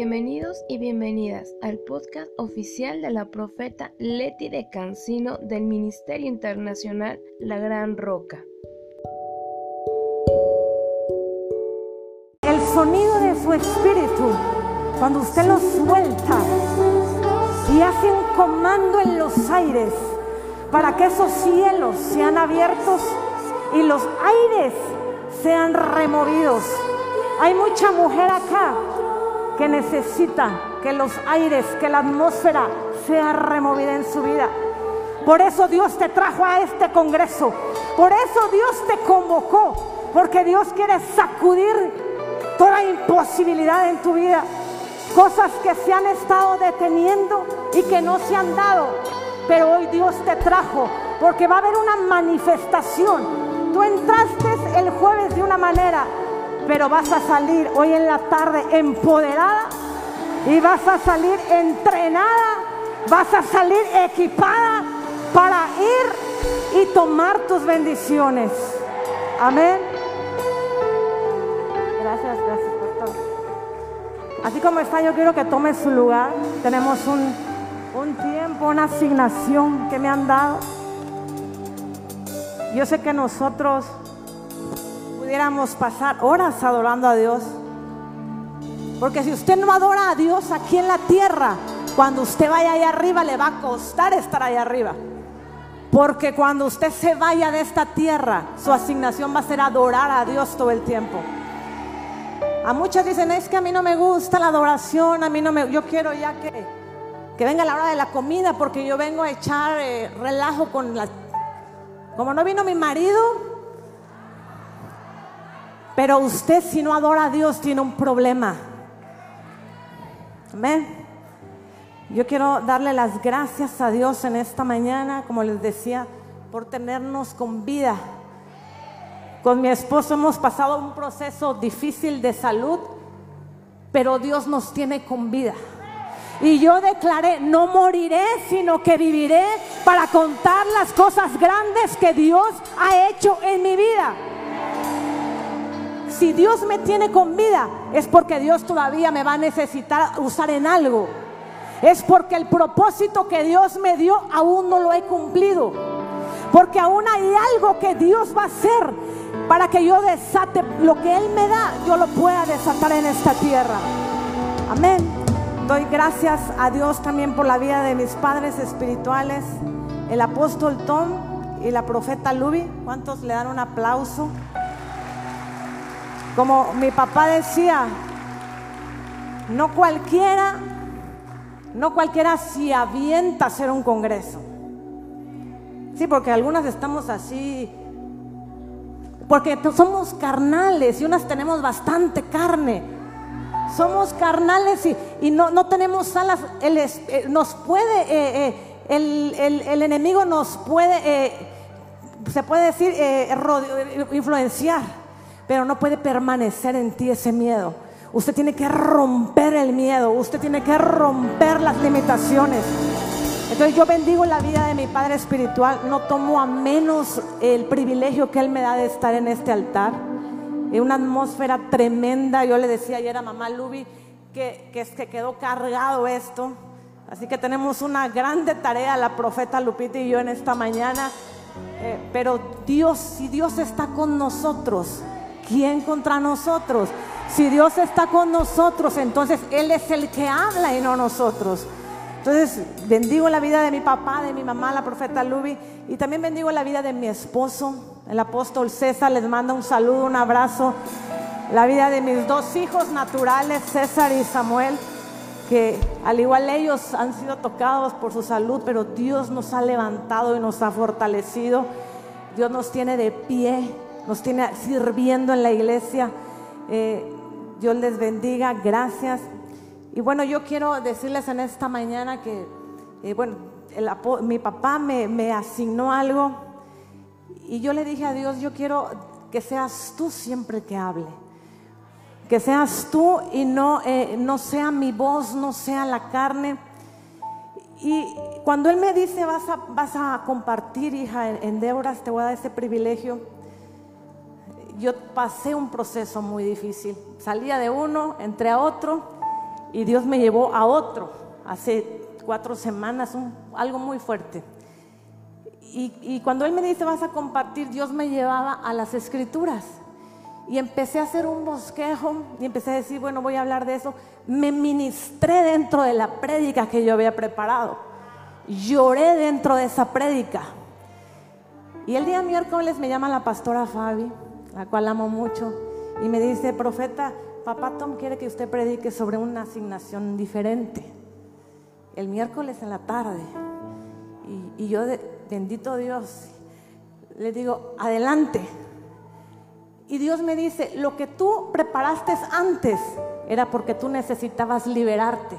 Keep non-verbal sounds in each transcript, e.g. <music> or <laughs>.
Bienvenidos y bienvenidas al podcast oficial de la profeta Leti de Cancino del Ministerio Internacional La Gran Roca. El sonido de su espíritu, cuando usted lo suelta y hace un comando en los aires para que esos cielos sean abiertos y los aires sean removidos. Hay mucha mujer acá que necesita que los aires, que la atmósfera sea removida en su vida. Por eso Dios te trajo a este congreso. Por eso Dios te convocó. Porque Dios quiere sacudir toda imposibilidad en tu vida. Cosas que se han estado deteniendo y que no se han dado. Pero hoy Dios te trajo porque va a haber una manifestación. Tú entraste el jueves de una manera pero vas a salir hoy en la tarde empoderada y vas a salir entrenada, vas a salir equipada para ir y tomar tus bendiciones. Amén. Gracias, gracias, pastor. Así como está, yo quiero que tome su lugar. Tenemos un, un tiempo, una asignación que me han dado. Yo sé que nosotros pudiéramos pasar horas adorando a Dios. Porque si usted no adora a Dios aquí en la tierra, cuando usted vaya allá arriba le va a costar estar allá arriba. Porque cuando usted se vaya de esta tierra, su asignación va a ser adorar a Dios todo el tiempo. A muchas dicen, es que a mí no me gusta la adoración, a mí no me, yo quiero ya que, que venga la hora de la comida porque yo vengo a echar eh, relajo con la... Como no vino mi marido, pero usted si no adora a Dios tiene un problema. Amén. Yo quiero darle las gracias a Dios en esta mañana, como les decía, por tenernos con vida. Con mi esposo hemos pasado un proceso difícil de salud, pero Dios nos tiene con vida. Y yo declaré, no moriré, sino que viviré para contar las cosas grandes que Dios ha hecho en mi vida. Si Dios me tiene con vida, es porque Dios todavía me va a necesitar usar en algo. Es porque el propósito que Dios me dio aún no lo he cumplido. Porque aún hay algo que Dios va a hacer para que yo desate lo que Él me da, yo lo pueda desatar en esta tierra. Amén. Doy gracias a Dios también por la vida de mis padres espirituales, el apóstol Tom y la profeta Luby. ¿Cuántos le dan un aplauso? Como mi papá decía, no cualquiera, no cualquiera se avienta a hacer un congreso. Sí, porque algunas estamos así, porque somos carnales y unas tenemos bastante carne. Somos carnales y, no, no, tenemos alas. Eh, nos puede, eh, eh, el, enemigo nos puede, se puede decir, influenciar pero no puede permanecer en ti ese miedo. Usted tiene que romper el miedo, usted tiene que romper las limitaciones. Entonces yo bendigo la vida de mi Padre Espiritual, no tomo a menos el privilegio que Él me da de estar en este altar. En una atmósfera tremenda, yo le decía ayer a mamá Luby que, que, que quedó cargado esto. Así que tenemos una grande tarea, la profeta Lupita y yo en esta mañana. Eh, pero Dios, si Dios está con nosotros, ¿quién contra nosotros? Si Dios está con nosotros, entonces Él es el que habla y no nosotros. Entonces, bendigo la vida de mi papá, de mi mamá, la profeta Luby, y también bendigo la vida de mi esposo, el apóstol César. Les manda un saludo, un abrazo. La vida de mis dos hijos naturales, César y Samuel, que al igual ellos han sido tocados por su salud, pero Dios nos ha levantado y nos ha fortalecido. Dios nos tiene de pie nos tiene sirviendo en la iglesia. Eh, Dios les bendiga, gracias. Y bueno, yo quiero decirles en esta mañana que, eh, bueno, mi papá me, asignó algo y yo le dije a Dios, yo quiero que seas tú siempre que hable. Que seas tú y no, eh, no sea mi voz, no sea la carne. Y cuando Él me dice, vas a, vas a compartir, hija, en, en Débora, te voy a dar ese privilegio yo pasé un proceso muy difícil. Salía de uno, entré a otro y Dios me llevó a otro hace cuatro semanas, algo muy fuerte. Y, y cuando Él me dice vas a compartir, Dios me llevaba a las escrituras. Y empecé a hacer un bosquejo y empecé a decir, bueno, voy a hablar de eso. Me ministré dentro de la prédica que yo había preparado. Lloré dentro de esa prédica. Y el día miércoles me llama la pastora Fabi, la cual amo mucho, y me dice, profeta, papá Tom quiere que usted predique sobre una asignación diferente. El miércoles en la tarde. Y, yo, bendito Dios, le digo, adelante. Y Dios me dice, lo que tú preparaste antes era porque tú necesitabas liberarte.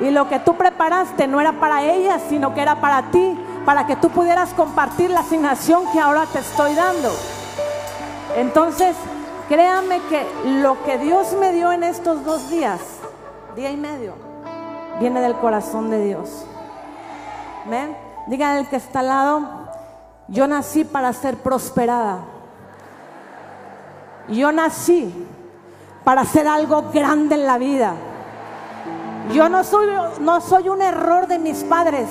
Y lo que tú preparaste no era para ella, sino que era para ti, para que tú pudieras compartir la asignación que ahora te estoy dando. Entonces, créame que lo que Dios me dio en estos dos días, día y medio, viene del corazón de Dios. ¿Ven? Digan el que está al lado, yo nací para ser prosperada. Yo nací para hacer algo grande en la vida. Yo no soy, no soy un error de mis padres.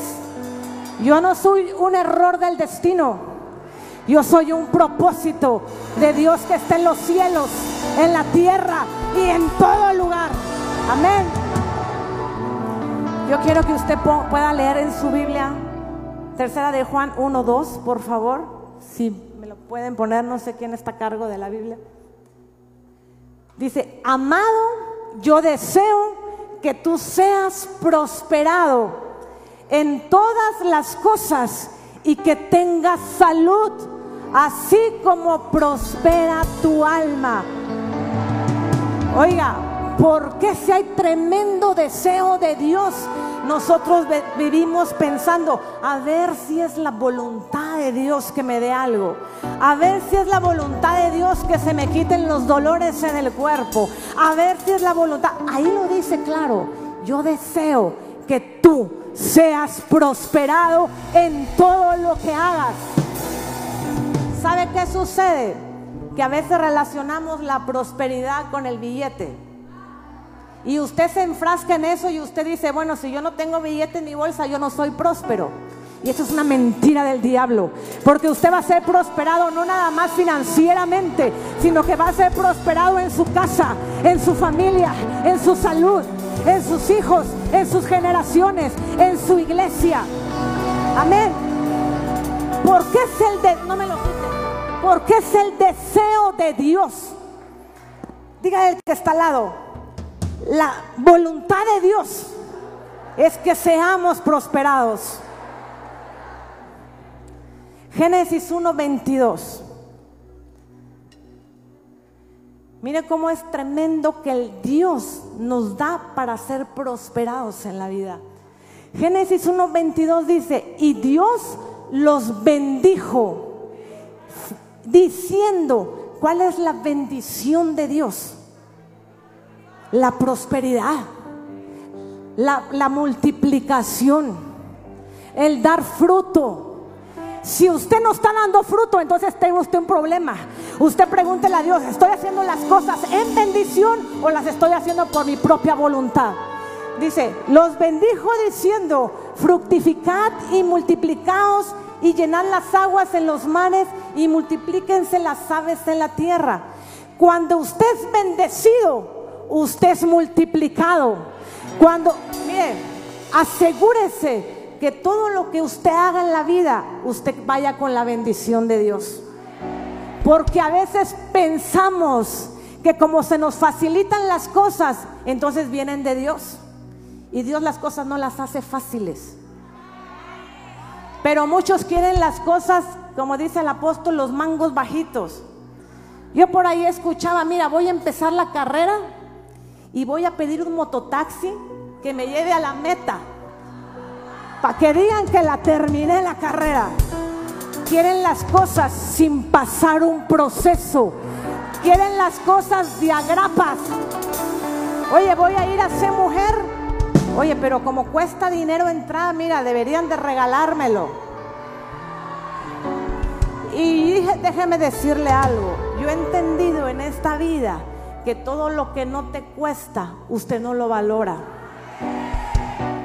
Yo no soy un error del destino. Yo soy un propósito de Dios que está en los cielos, en la tierra y en todo lugar. Amén. Yo quiero que usted pueda leer en su Biblia, tercera de Juan 1, 2, por favor. Si me lo pueden poner, no sé quién está a cargo de la Biblia. Dice, amado, yo deseo que tú seas prosperado en todas las cosas y que tengas salud, así como prospera tu alma. Oiga, ¿por qué si hay tremendo deseo de Dios nosotros vivimos pensando, a ver si es la voluntad de Dios que me dé algo, a ver si es la voluntad de Dios que se me quiten los dolores en el cuerpo, a ver si es la voluntad. Ahí lo dice claro, yo deseo que tú seas prosperado en todo lo que hagas. ¿Sabe qué sucede? Que a veces relacionamos la prosperidad con el billete. Y usted se enfrasca en eso y usted dice, bueno, si yo no tengo billete en mi bolsa, yo no soy próspero. Y eso es una mentira del diablo. Porque usted va a ser prosperado no nada más financieramente, sino que va a ser prosperado en su casa, en su familia, en su salud, en sus hijos, en sus generaciones, en su iglesia. Amén. Porque es el de, no me lo porque es el deseo de Dios. Diga el que está al lado la voluntad de Dios es que seamos prosperados. Génesis 1:22. Mire cómo es tremendo que el Dios nos da para ser prosperados en la vida. Génesis 1:22 dice, y Dios los bendijo, diciendo, ¿cuál es la bendición de Dios? la prosperidad, la, multiplicación, el dar fruto. Si usted no está dando fruto, entonces tiene usted un problema. Usted pregúntele a Dios, ¿estoy haciendo las cosas en bendición o las estoy haciendo por mi propia voluntad? Dice, los bendijo diciendo, fructificad y multiplicaos y llenad las aguas en los mares y multiplíquense las aves en la tierra. Cuando usted es bendecido, usted es multiplicado. Cuando, mire, asegúrese que todo lo que usted haga en la vida, usted vaya con la bendición de Dios. Porque a veces pensamos que como se nos facilitan las cosas, entonces vienen de Dios. Y Dios las cosas no las hace fáciles. Pero muchos quieren las cosas, como dice el apóstol, los mangos bajitos. Yo por ahí escuchaba, mira, voy a empezar la carrera y voy a pedir un mototaxi que me lleve a la meta. Para que digan que la terminé la carrera. Quieren las cosas sin pasar un proceso. Quieren las cosas de agrapas. Oye, voy a ir a ser mujer. Oye, pero como cuesta dinero entrar, mira, deberían de regalármelo. Y déjeme decirle algo. Yo he entendido en esta vida que todo lo que no te cuesta, usted no lo valora.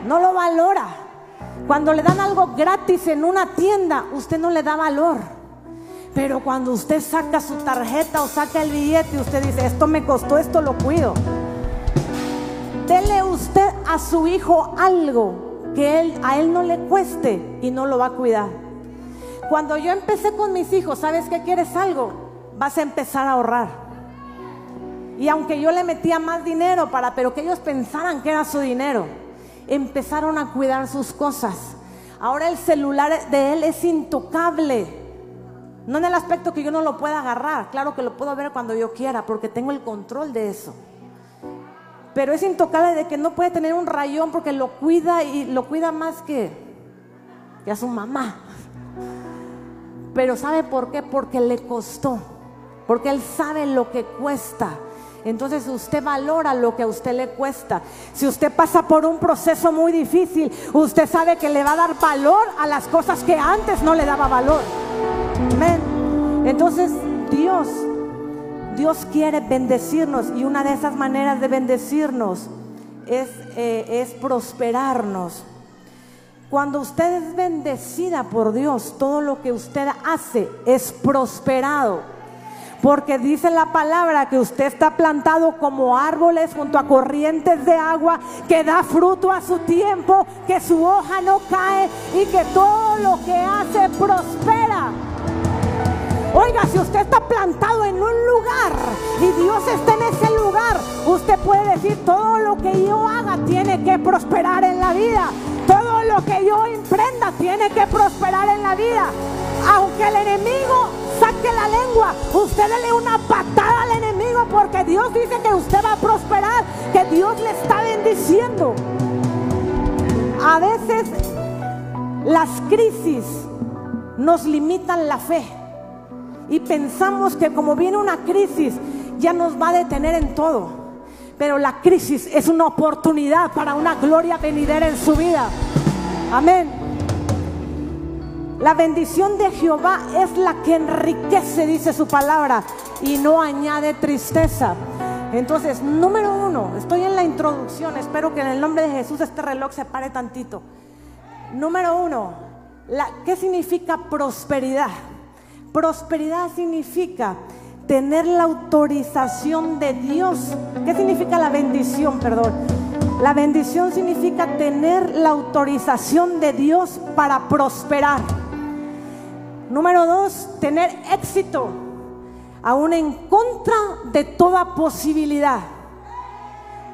No lo valora. Cuando le dan algo gratis en una tienda, usted no le da valor. Pero cuando usted saca su tarjeta o saca el billete, usted dice, esto me costó, esto lo cuido. Dele usted a su hijo algo que él, a él no le cueste y no lo va a cuidar. Cuando yo empecé con mis hijos, ¿sabes qué quieres algo? Vas a empezar a ahorrar. Y aunque yo le metía más dinero para, pero que ellos pensaran que era su dinero, empezaron a cuidar sus cosas. Ahora el celular de él es intocable. No en el aspecto que yo no lo pueda agarrar, claro que lo puedo ver cuando yo quiera, porque tengo el control de eso. Pero es intocable de que no puede tener un rayón porque lo cuida y lo cuida más que, que a su mamá. Pero ¿sabe por qué? Porque le costó. Porque él sabe lo que cuesta. Entonces usted valora lo que a usted le cuesta. Si usted pasa por un proceso muy difícil, usted sabe que le va a dar valor a las cosas que antes no le daba valor. Amén. Entonces Dios, Dios quiere bendecirnos y una de esas maneras de bendecirnos es, eh, es prosperarnos. Cuando usted es bendecida por Dios, todo lo que usted hace es prosperado. Porque dice la palabra que usted está plantado como árboles junto a corrientes de agua, que da fruto a su tiempo, que su hoja no cae y que todo lo que hace prospera. Oiga, si usted está plantado en un lugar y Dios está en ese lugar, usted puede decir, todo lo que yo haga tiene que prosperar en la vida. Todo lo que yo emprenda tiene que prosperar en la vida. Aunque el enemigo saque la lengua, usted dele una patada al enemigo porque Dios dice que usted va a prosperar, que Dios le está bendiciendo. A veces las crisis nos limitan la fe y pensamos que como viene una crisis ya nos va a detener en todo. Pero la crisis es una oportunidad para una gloria venidera en su vida. Amén. La bendición de Jehová es la que enriquece, dice su palabra, y no añade tristeza. Entonces, número uno, estoy en la introducción, espero que en el nombre de Jesús este reloj se pare tantito. Número uno, ¿qué significa prosperidad? Prosperidad significa tener la autorización de Dios. ¿Qué significa la bendición? Perdón. La bendición significa tener la autorización de Dios para prosperar. Número dos, tener éxito, aún en contra de toda posibilidad.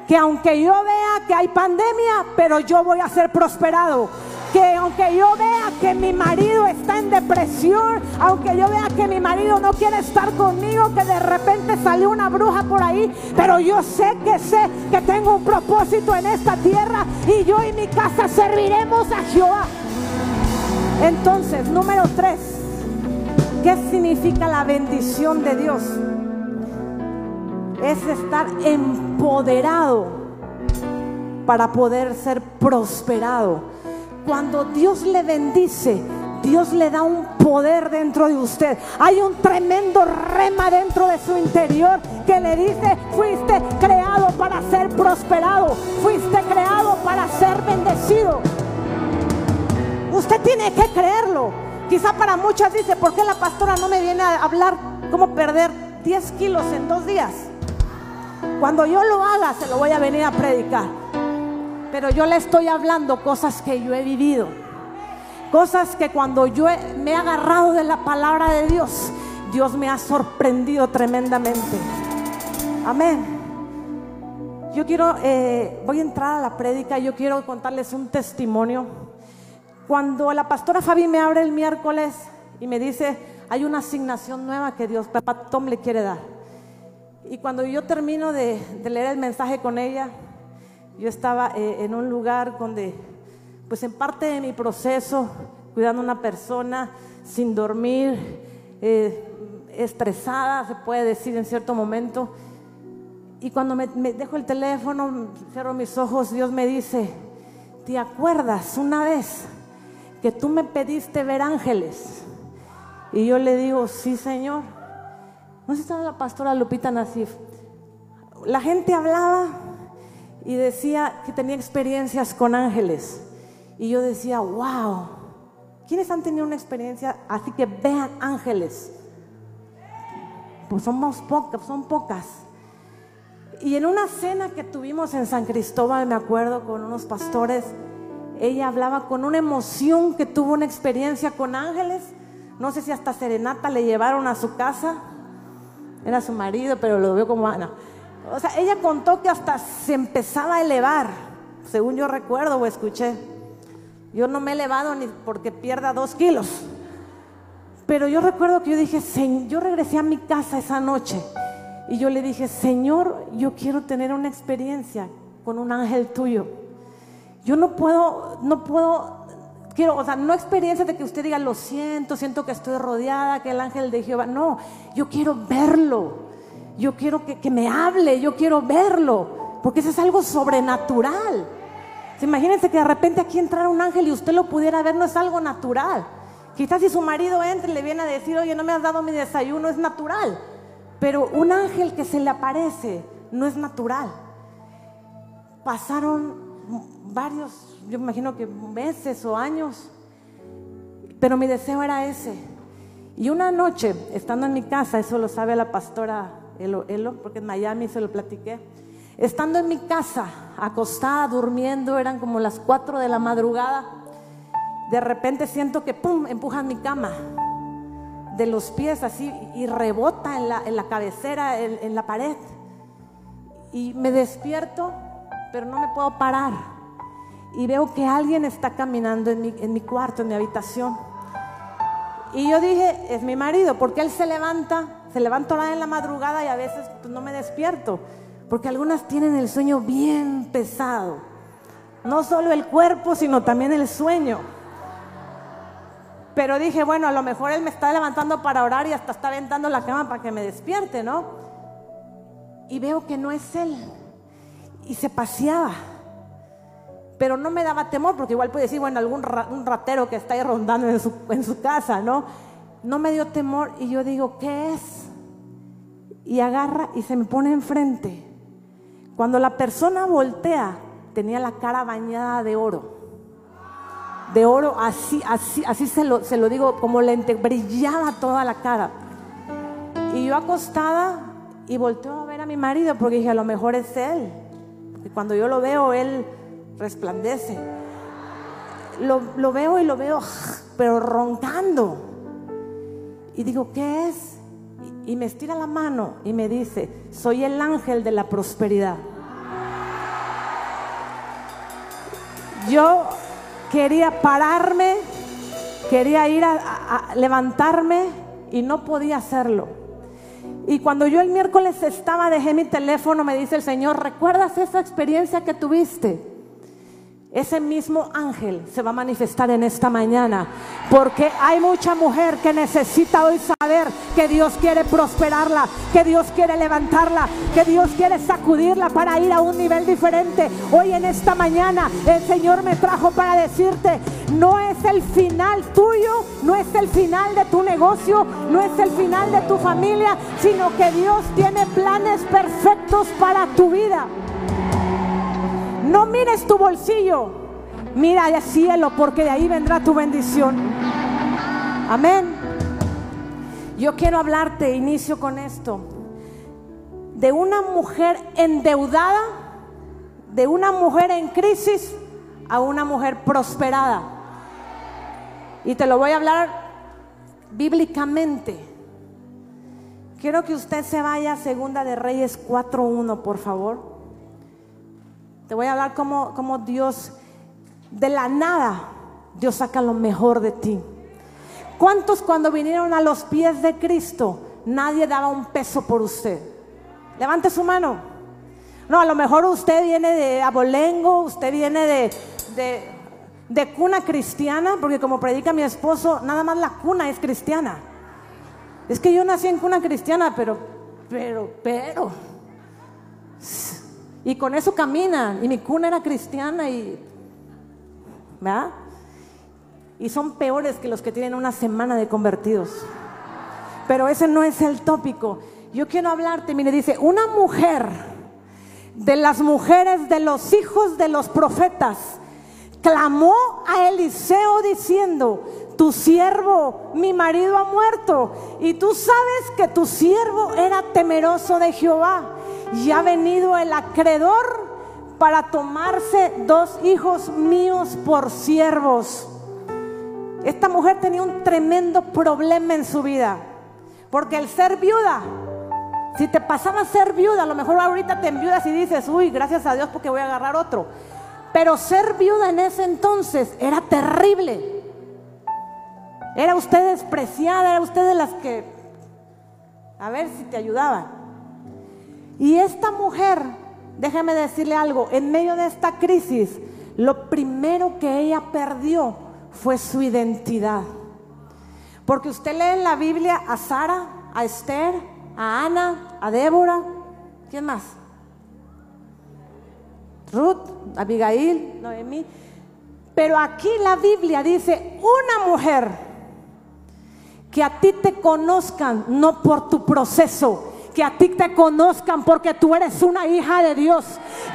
Que aunque yo vea que hay pandemia, pero yo voy a ser prosperado. Que aunque yo vea que mi marido está en depresión, aunque yo vea que mi marido no quiere estar conmigo, que de repente salió una bruja por ahí, pero yo sé que sé que tengo un propósito en esta tierra y yo y mi casa serviremos a Jehová. Entonces, número tres, ¿Qué significa la bendición de Dios? Es estar empoderado para poder ser prosperado. Cuando Dios le bendice, Dios le da un poder dentro de usted. Hay un tremendo rema dentro de su interior que le dice, fuiste creado para ser prosperado, fuiste creado para ser bendecido. Usted tiene que creerlo. Quizá para muchas dice, ¿por qué la pastora no me viene a hablar cómo perder 10 kilos en dos días? Cuando yo lo haga, se lo voy a venir a predicar. Pero yo le estoy hablando cosas que yo he vivido. Cosas que cuando yo me he agarrado de la palabra de Dios, Dios me ha sorprendido tremendamente. Amén. Yo quiero, eh, voy a entrar a la prédica, yo quiero contarles un testimonio cuando la pastora Fabi me abre el miércoles y me dice, hay una asignación nueva que Dios, papá Tom le quiere dar. Y cuando yo termino de, leer el mensaje con ella, yo estaba eh, en un lugar donde, pues en parte de mi proceso, cuidando a una persona, sin dormir, eh, estresada, se puede decir en cierto momento. Y cuando me, me dejo el teléfono, cierro mis ojos, Dios me dice, ¿te acuerdas una vez que tú me pediste ver ángeles. Y yo le digo, sí, Señor. No sé si está la pastora Lupita Nasif. la gente hablaba y decía que tenía experiencias con ángeles. Y yo decía, wow, ¿quiénes han tenido una experiencia así que vean ángeles? Pues somos pocas, son pocas. Y en una cena que tuvimos en San Cristóbal, me acuerdo, con unos pastores, ella hablaba con una emoción que tuvo una experiencia con ángeles. No sé si hasta Serenata le llevaron a su casa. Era su marido, pero lo veo como Ana. O sea, ella contó que hasta se empezaba a elevar, según yo recuerdo o escuché. Yo no me he elevado ni porque pierda dos kilos. Pero yo recuerdo que yo dije, yo regresé a mi casa esa noche y yo le dije, Señor, yo quiero tener una experiencia con un ángel tuyo. Yo no puedo, no puedo, quiero, o sea, no experiencia de que usted diga, lo siento, siento que estoy rodeada, que el ángel de Jehová. No, yo quiero verlo. Yo quiero que, que me hable, yo quiero verlo. Porque eso es algo sobrenatural. Imagínense que de repente aquí entrara un ángel y usted lo pudiera ver, no es algo natural. Quizás si su marido entra y le viene a decir, oye, no me has dado mi desayuno, es natural. Pero un ángel que se le aparece no es natural. Pasaron varios, yo imagino que meses o años, pero mi deseo era ese. Y una noche, estando en mi casa, eso lo sabe la pastora Elo, Elo porque en Miami se lo platiqué, estando en mi casa, acostada, durmiendo, eran como las 4 de la madrugada, de repente siento que, ¡pum!, empujan mi cama de los pies así y rebota en la, cabecera, en, la pared. Y me despierto, pero no me puedo parar. Y veo que alguien está caminando en mi, en mi cuarto, en mi habitación. Y yo dije, es mi marido, porque él se levanta, se levanta ahora en la madrugada y a veces pues, no me despierto, porque algunas tienen el sueño bien pesado. No solo el cuerpo, sino también el sueño. Pero dije, bueno, a lo mejor él me está levantando para orar y hasta está aventando la cama para que me despierte, ¿no? Y veo que no es él. Y se paseaba. Pero no me daba temor, porque igual puede decir, bueno, algún ratero que está ahí rondando en su casa, ¿no? No me dio temor y yo digo, ¿qué es? Y agarra y se me pone enfrente. Cuando la persona voltea, tenía la cara bañada de oro de oro, así, así, así se lo, se lo digo, como lente, brillaba toda la cara. Y yo acostada y volteo a ver a mi marido porque dije, a lo mejor es él. Porque cuando yo lo veo, él resplandece. Lo, lo veo y lo veo, pero roncando. Y digo, ¿qué es? Y me estira la mano y me dice, soy el ángel de la prosperidad. Yo quería pararme, quería ir a, levantarme y no podía hacerlo. Y cuando yo el miércoles estaba, dejé mi teléfono, me dice el Señor, ¿recuerdas esa experiencia que tuviste? Ese mismo ángel se va a manifestar en esta mañana. Porque hay mucha mujer que necesita hoy saber que Dios quiere prosperarla, que Dios quiere levantarla, que Dios quiere sacudirla para ir a un nivel diferente. Hoy en esta mañana el Señor me trajo para decirte, no es el final tuyo, no es el final de tu negocio, no es el final de tu familia, sino que Dios tiene planes perfectos para tu vida. No mires tu bolsillo, mira al cielo porque de ahí vendrá tu bendición. Amén. Yo quiero hablarte, inicio con esto, de una mujer endeudada, de una mujer en crisis a una mujer prosperada. Y te lo voy a hablar bíblicamente. Quiero que usted se vaya a Segunda de Reyes 4.1, por favor. Te voy a hablar como, Dios, de la nada, Dios saca lo mejor de ti. ¿Cuántos cuando vinieron a los pies de Cristo, nadie daba un peso por usted? Levante su mano. No, a lo mejor usted viene de abolengo, usted viene de, de, de cuna cristiana, porque como predica mi esposo, nada más la cuna es cristiana. Es que yo nací en cuna cristiana, pero, pero, pero. Y con eso caminan. Y mi cuna era cristiana y. ¿Verdad? Y son peores que los que tienen una semana de convertidos. Pero ese no es el tópico. Yo quiero hablarte, mire, dice, una mujer de las mujeres de los hijos de los profetas, clamó a Eliseo diciendo, tu siervo, mi marido ha muerto, y tú sabes que tu siervo era temeroso de Jehová, y ha venido el acreedor para tomarse dos hijos míos por siervos. Esta mujer tenía un tremendo problema en su vida, porque el ser viuda, si te pasaba a ser viuda, a lo mejor ahorita te enviudas y dices, uy, gracias a Dios porque voy a agarrar otro. Pero ser viuda en ese entonces era terrible. Era usted despreciada, era usted de las que, a ver si te ayudaba. Y esta mujer, déjeme decirle algo, en medio de esta crisis, lo primero que ella perdió fue su identidad. Porque usted lee en la Biblia a Sara, a Esther, a Ana, a Débora, ¿quién más? Ruth, Abigail, Noemí. Pero aquí la Biblia dice, una mujer que a ti te conozcan no por tu proceso, que a ti te conozcan porque tú eres una hija de Dios,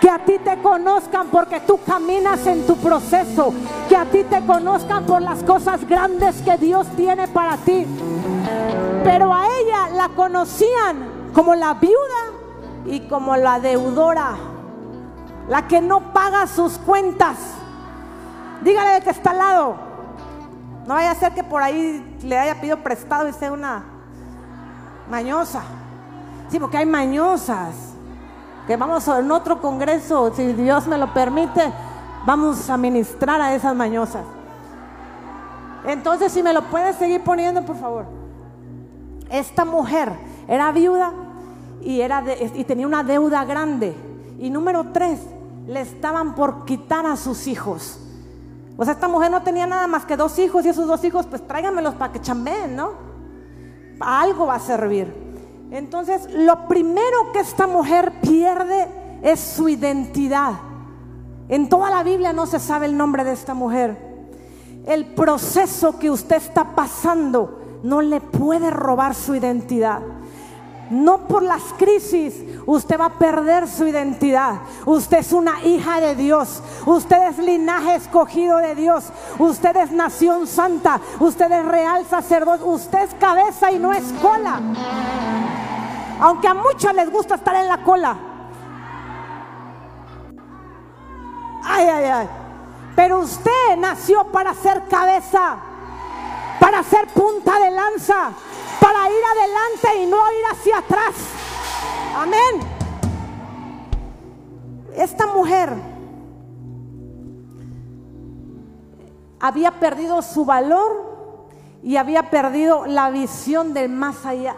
que a ti te conozcan porque tú caminas en tu proceso, que a ti te conozcan por las cosas grandes que Dios tiene para ti. Pero a ella la conocían como la viuda y como la deudora, la que no paga sus cuentas. Dígale que está al lado. No vaya a ser que por ahí le haya pedido prestado y sea una mañosa. Sí, porque hay mañosas. Que vamos en otro congreso, si Dios me lo permite, vamos a ministrar a esas mañosas. Entonces, si me lo puedes seguir poniendo, por favor. Esta mujer era viuda y, era y tenía una deuda grande. Y número tres, le estaban por quitar a sus hijos. O sea, esta mujer no tenía nada más que dos hijos y esos dos hijos, pues tráiganmelos para que chambeen, ¿no? algo va a servir. Entonces, lo primero que esta mujer pierde es su identidad. En toda la Biblia no se sabe el nombre de esta mujer. El proceso que usted está pasando no le puede robar su identidad. No por las crisis usted va a perder su identidad. Usted es una hija de Dios. Usted es linaje escogido de Dios. Usted es nación santa. Usted es real sacerdote. Usted es cabeza y no es cola. Aunque a muchos les gusta estar en la cola. Ay, ay, ay. Pero usted nació para ser cabeza, para ser punta de lanza, para ir adelante y no ir hacia atrás. Amén. Esta mujer había perdido su valor y había perdido la visión del más allá.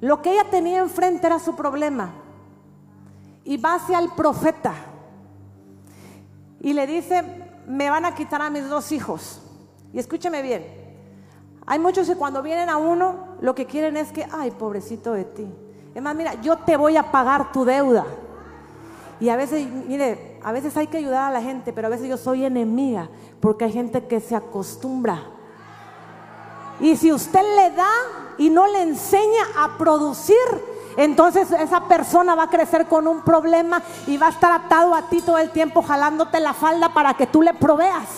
Lo que ella tenía enfrente era su problema. Y va hacia el profeta. Y le dice, me van a quitar a mis dos hijos. Y escúcheme bien. Hay muchos que cuando vienen a uno, lo que quieren es que, ay, pobrecito de ti. Es más, mira, yo te voy a pagar tu deuda. Y a veces, mire, a veces hay que ayudar a la gente, pero a veces yo soy enemiga, porque hay gente que se acostumbra. Y si usted le da y no le enseña a producir, entonces esa persona va a crecer con un problema y va a estar atado a ti todo el tiempo jalándote la falda para que tú le proveas.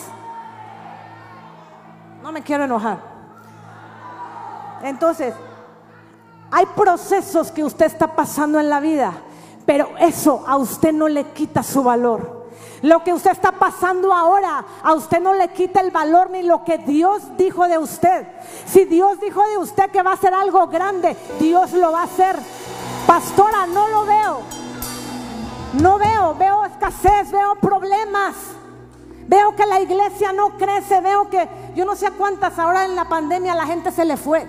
No me quiero enojar. Entonces, hay procesos que usted está pasando en la vida, pero eso a usted no le quita su valor. Lo que usted está pasando ahora, a usted no le quita el valor ni lo que Dios dijo de usted. Si Dios dijo de usted que va a hacer algo grande, Dios lo va a hacer. Pastora, no lo veo. No veo, veo escasez, veo problemas. Veo que la iglesia no crece, veo que yo no sé cuántas ahora en la pandemia la gente se le fue.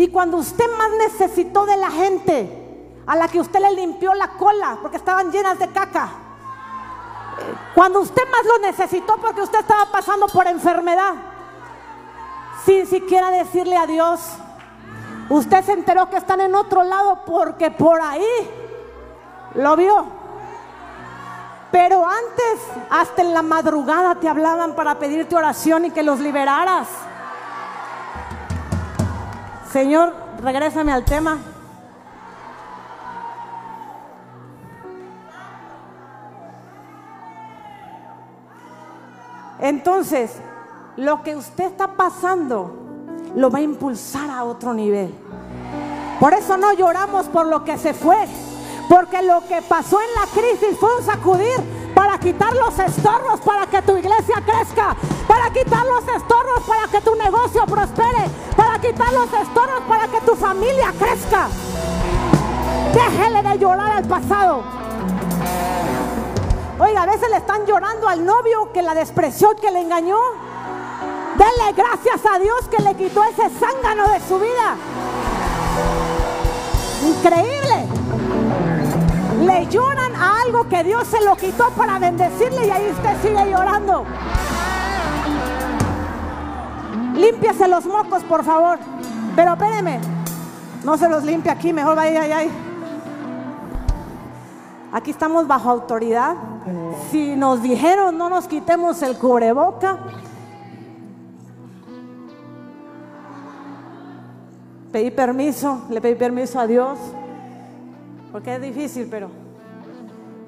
Y cuando usted más necesitó de la gente, a la que usted le limpió la cola porque estaban llenas de caca, cuando usted más lo necesitó porque usted estaba pasando por enfermedad, sin siquiera decirle a Dios, usted se enteró que están en otro lado porque por ahí lo vio. Pero antes, hasta en la madrugada te hablaban para pedirte oración y que los liberaras. Señor, regrésame al tema. Entonces, lo que usted está pasando lo va a impulsar a otro nivel. Por eso no lloramos por lo que se fue, porque lo que pasó en la crisis fue un sacudir para quitar los estorros, para que tu iglesia crezca, para quitar los estorros, para que tu negocio prospere, para quitar los estorros, para que tu familia crezca. Déjele de llorar al pasado. Oiga, a veces le están llorando al novio que la despreció, que le engañó. Denle gracias a Dios que le quitó ese zángano de su vida. Increíble. Lloran a algo que Dios se lo quitó para bendecirle y ahí usted sigue llorando. Límpiase los mocos, por favor. Pero espéreme. No se los limpie aquí, mejor vaya ahí. Aquí estamos bajo autoridad. Si nos dijeron no nos quitemos el cubreboca, pedí permiso, le pedí permiso a Dios, porque es difícil, pero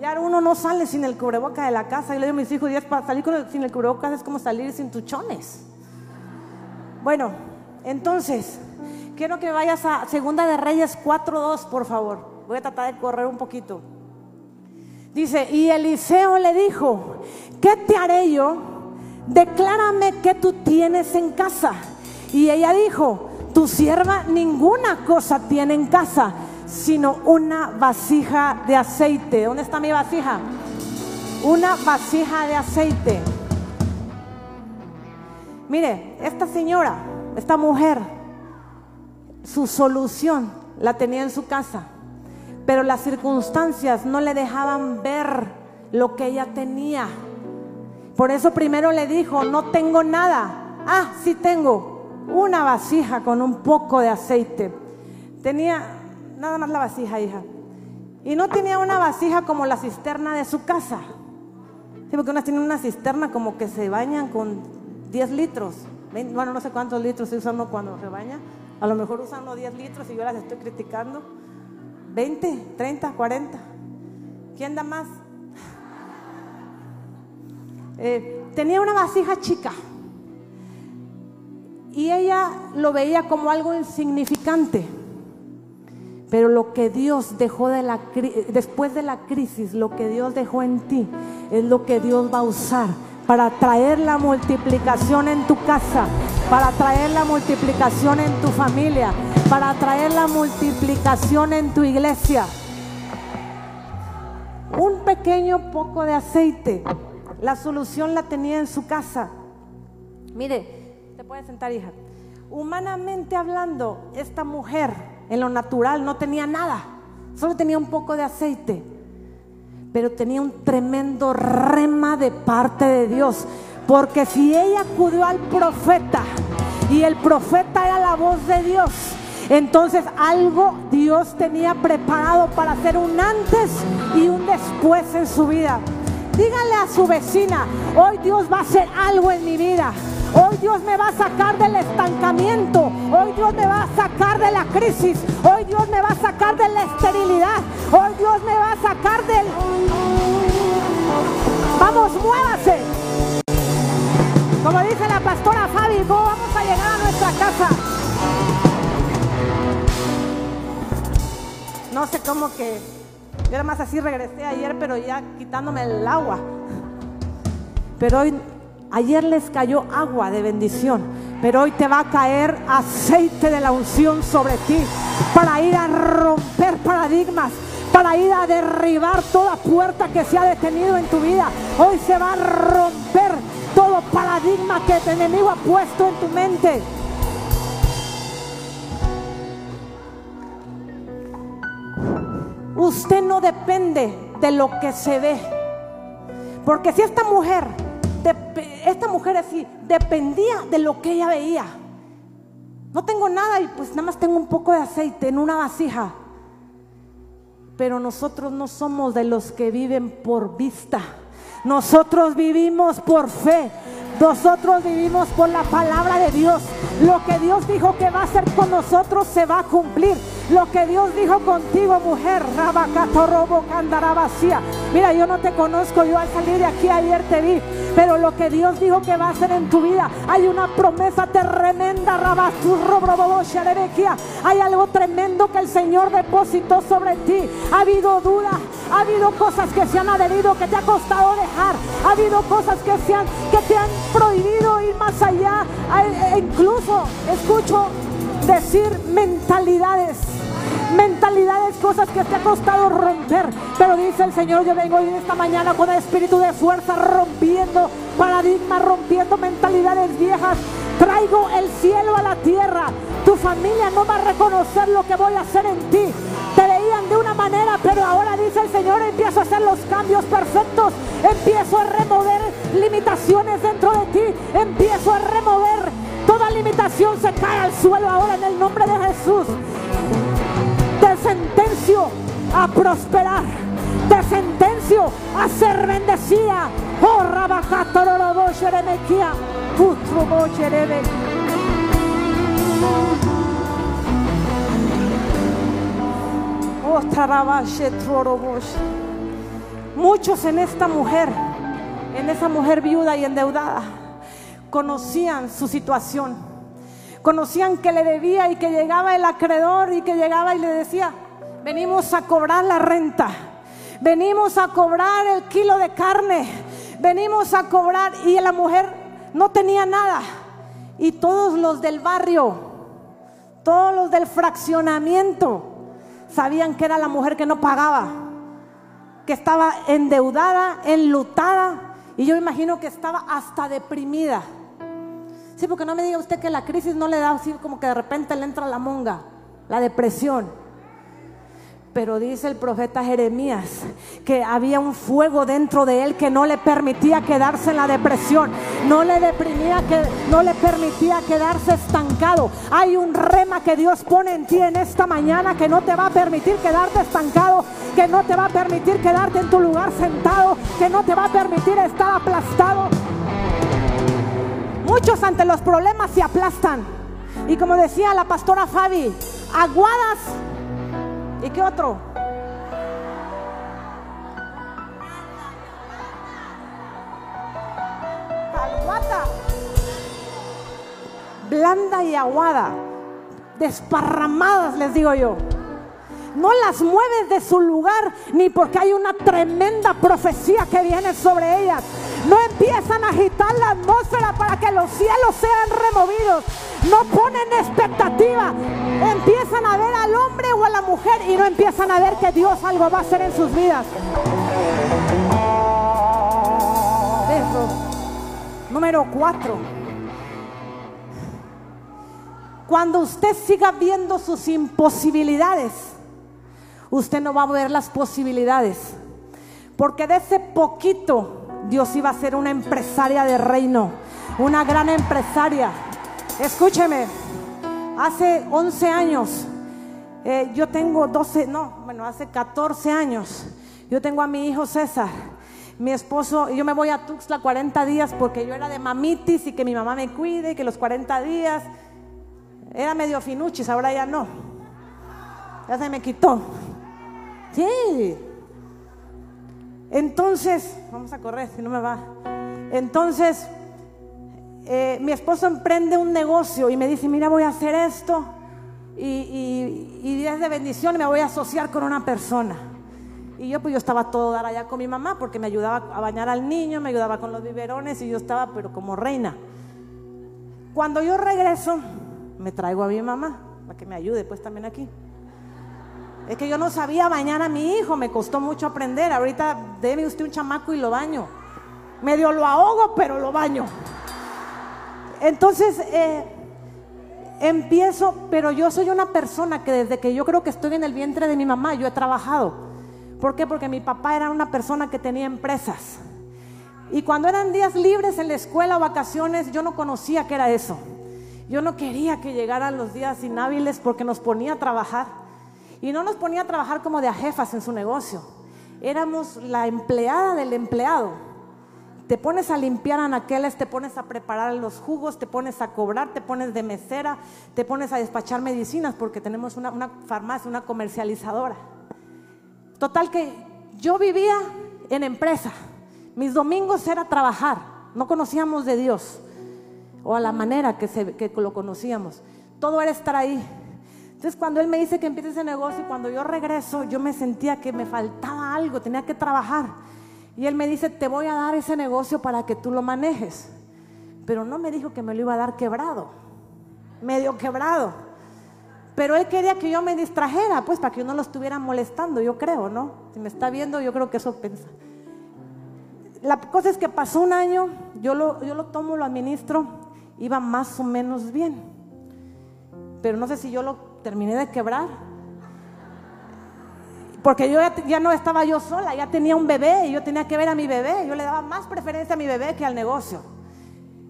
ya uno no sale sin el cubreboca de la casa. Y le digo a mis hijos, para salir sin el cubreboca es como salir sin tuchones. Bueno, entonces, quiero que vayas a Segunda de Reyes 4.2, por favor. Voy a tratar de correr un poquito. Dice, y Eliseo le dijo, ¿qué te haré yo? Declárame qué tú tienes en casa. Y ella dijo, tu sierva ninguna cosa tiene en casa, sino una vasija de aceite. ¿Dónde está mi vasija? Una vasija de aceite. Mire, esta señora, esta mujer, su solución la tenía en su casa, pero las circunstancias no le dejaban ver lo que ella tenía. Por eso primero le dijo, no tengo nada. Ah, sí tengo una vasija con un poco de aceite. Tenía nada más la vasija, hija. Y no tenía una vasija como la cisterna de su casa. Sí, porque unas tienen una cisterna como que se bañan con 10 litros. Bueno, no sé cuántos litros se usan cuando se baña. A lo mejor usan los 10 litros y yo las estoy criticando. 20, 30, 40. ¿Quién da más? <laughs> Eh, tenía una vasija chica y ella lo veía como algo insignificante. Pero lo que Dios dejó después de la crisis, lo que Dios dejó en ti es lo que Dios va a usar para traer la multiplicación en tu casa, para traer la multiplicación en tu familia, para traer la multiplicación en tu iglesia. Un pequeño poco de aceite, la solución la tenía en su casa. Mire, puede sentar, hija. Humanamente hablando, esta mujer en lo natural no tenía nada, solo tenía un poco de aceite, pero tenía un tremendo rema de parte de Dios, porque si ella acudió al profeta y el profeta era la voz de Dios, entonces algo Dios tenía preparado para hacer un antes y un después en su vida. Dígale a su vecina, hoy Dios va a hacer algo en mi vida. Hoy Dios me va a sacar del estancamiento. Hoy Dios me va a sacar de la crisis. Hoy Dios me va a sacar de la esterilidad. Hoy Dios me va a sacar del... Vamos, muévase. Como dice la pastora Fabi, vamos a llegar a nuestra casa? No sé cómo que... Yo era más así regresé ayer, pero ya quitándome el agua. Pero hoy Ayer les cayó agua de bendición, pero hoy te va a caer aceite de la unción sobre ti para ir a romper paradigmas, para ir a derribar toda puerta que se ha detenido en tu vida. Hoy se va a romper todo paradigma que el enemigo ha puesto en tu mente. Usted no depende de lo que se ve. Porque si esta mujer esta mujer así dependía de lo que ella veía. No tengo nada y pues nada más tengo un poco de aceite en una vasija. Pero nosotros no somos de los que viven por vista. Nosotros vivimos por fe. Nosotros vivimos por la palabra de Dios. Lo que Dios dijo que va a hacer con nosotros se va a cumplir. Lo que Dios dijo contigo, mujer, Rabacato Robo vacía. Mira, yo no te conozco, yo al salir de aquí ayer te vi, pero lo que Dios dijo que va a hacer en tu vida, hay una promesa tremenda, hay algo tremendo que el Señor depositó sobre ti. Ha habido dudas, ha habido cosas que se han adherido, que te ha costado dejar, ha habido cosas que, se han, que te han prohibido ir más allá, e incluso escucho decir mentalidades mentalidades, cosas que te ha costado romper. Pero dice el Señor, yo vengo hoy esta mañana con el espíritu de fuerza, rompiendo paradigmas, rompiendo mentalidades viejas. Traigo el cielo a la tierra. Tu familia no va a reconocer lo que voy a hacer en ti. Te veían de manera, pero ahora dice el Señor, empiezo a hacer los cambios perfectos. Empiezo a remover limitaciones dentro de ti. Empiezo a remover toda limitación. Se cae al suelo ahora en el nombre de Jesús. Te sentencio a prosperar. Te sentencio a ser bendecida. Oh, Muchos en esta mujer, en esa mujer viuda y endeudada, conocían su situación. Conocían que le debía y que llegaba el acreedor y que llegaba y le decía, venimos a cobrar la renta, venimos a cobrar el kilo de carne, venimos a cobrar y la mujer no tenía nada. Y todos los del barrio, todos los del fraccionamiento, sabían que era la mujer que no pagaba, que estaba endeudada, enlutada, y yo imagino que estaba hasta deprimida. Sí, porque no me diga usted que la crisis no le da así como que de repente le entra la monga, la depresión. Pero dice el profeta Jeremías que había un fuego dentro de él que no le permitía quedarse en la depresión, no le deprimía, que no le permitía quedarse estancado. Hay un rema que Dios pone en ti en esta mañana que no te va a permitir quedarte estancado, que no te va a permitir quedarte en tu lugar sentado, que no te va a permitir estar aplastado. Muchos ante los problemas se aplastan. Y como decía la pastora Fabi, aguadas. ¿Y qué otro? Blanda y aguada. Desparramadas, les digo yo no las mueves de su lugar ni porque hay una tremenda profecía que viene sobre ellas. No empiezan a agitar la atmósfera para que los cielos sean removidos. No ponen expectativa. Empiezan a ver al hombre o a la mujer y no empiezan a ver que Dios algo va a hacer en sus vidas. Número cuatro. Cuando usted siga viendo sus imposibilidades, usted no va a ver las posibilidades. Porque de ese poquito Dios iba a ser una empresaria de reino, una gran empresaria. Escúcheme, hace 11 años, eh, yo tengo 12, no, bueno, hace 14 años, yo tengo a mi hijo César. Mi esposo, yo me voy a Tuxtla 40 días porque yo era de mamitis y que mi mamá me cuide, que los 40 días era medio finuchis, ahora ya no. Ya se me quitó. Sí. Entonces, vamos a correr, si no me va. Entonces, eh, mi esposo emprende un negocio y me dice, mira, voy a hacer esto y, y, y de bendición y me voy a asociar con una persona. Y yo pues yo estaba todo dar allá con mi mamá porque me ayudaba a bañar al niño, me ayudaba con los biberones y yo estaba pero como reina. Cuando yo regreso, me traigo a mi mamá para que me ayude pues también aquí. Es que yo no sabía bañar a mi hijo, me costó mucho aprender. Ahorita debe usted un chamaco y lo baño. Medio lo ahogo, pero lo baño. Entonces, eh, empiezo, pero yo soy una persona que desde que yo creo que estoy en el vientre de mi mamá, yo he trabajado. ¿Por qué? Porque mi papá era una persona que tenía empresas. Y cuando eran días libres en la escuela vacaciones, yo no conocía qué era eso. Yo no quería que llegaran los días inhábiles porque nos ponía a trabajar. Y no nos ponía a trabajar como de a jefas en su negocio. Éramos la empleada del empleado. Te pones a limpiar anaqueles, te pones a preparar los jugos, te pones a cobrar, te pones de mesera, te pones a despachar medicinas porque tenemos una, farmacia, una comercializadora. Total que yo vivía en empresa. Mis domingos era trabajar. no conocíamos de Dios o a la manera que lo conocíamos. Todo era estar ahí. Entonces cuando Él me dice que empiece ese negocio, cuando yo regreso, yo me sentía que me faltaba algo, tenía que trabajar. Y Él me dice, te voy a dar ese negocio para que tú lo manejes. Pero no me dijo que me lo iba a dar quebrado, medio quebrado. Pero Él quería que yo me distrajera, pues para que yo no lo estuviera molestando, yo creo, ¿no? Si me está viendo, yo creo que eso piensa. La cosa es que pasó un año, yo lo, yo lo tomo, lo administro, iba más o menos bien. Pero no sé si yo lo terminé de quebrar. Porque yo ya, no estaba yo sola, ya tenía un bebé y yo tenía que ver a mi bebé. Yo le daba más preferencia a mi bebé que al negocio.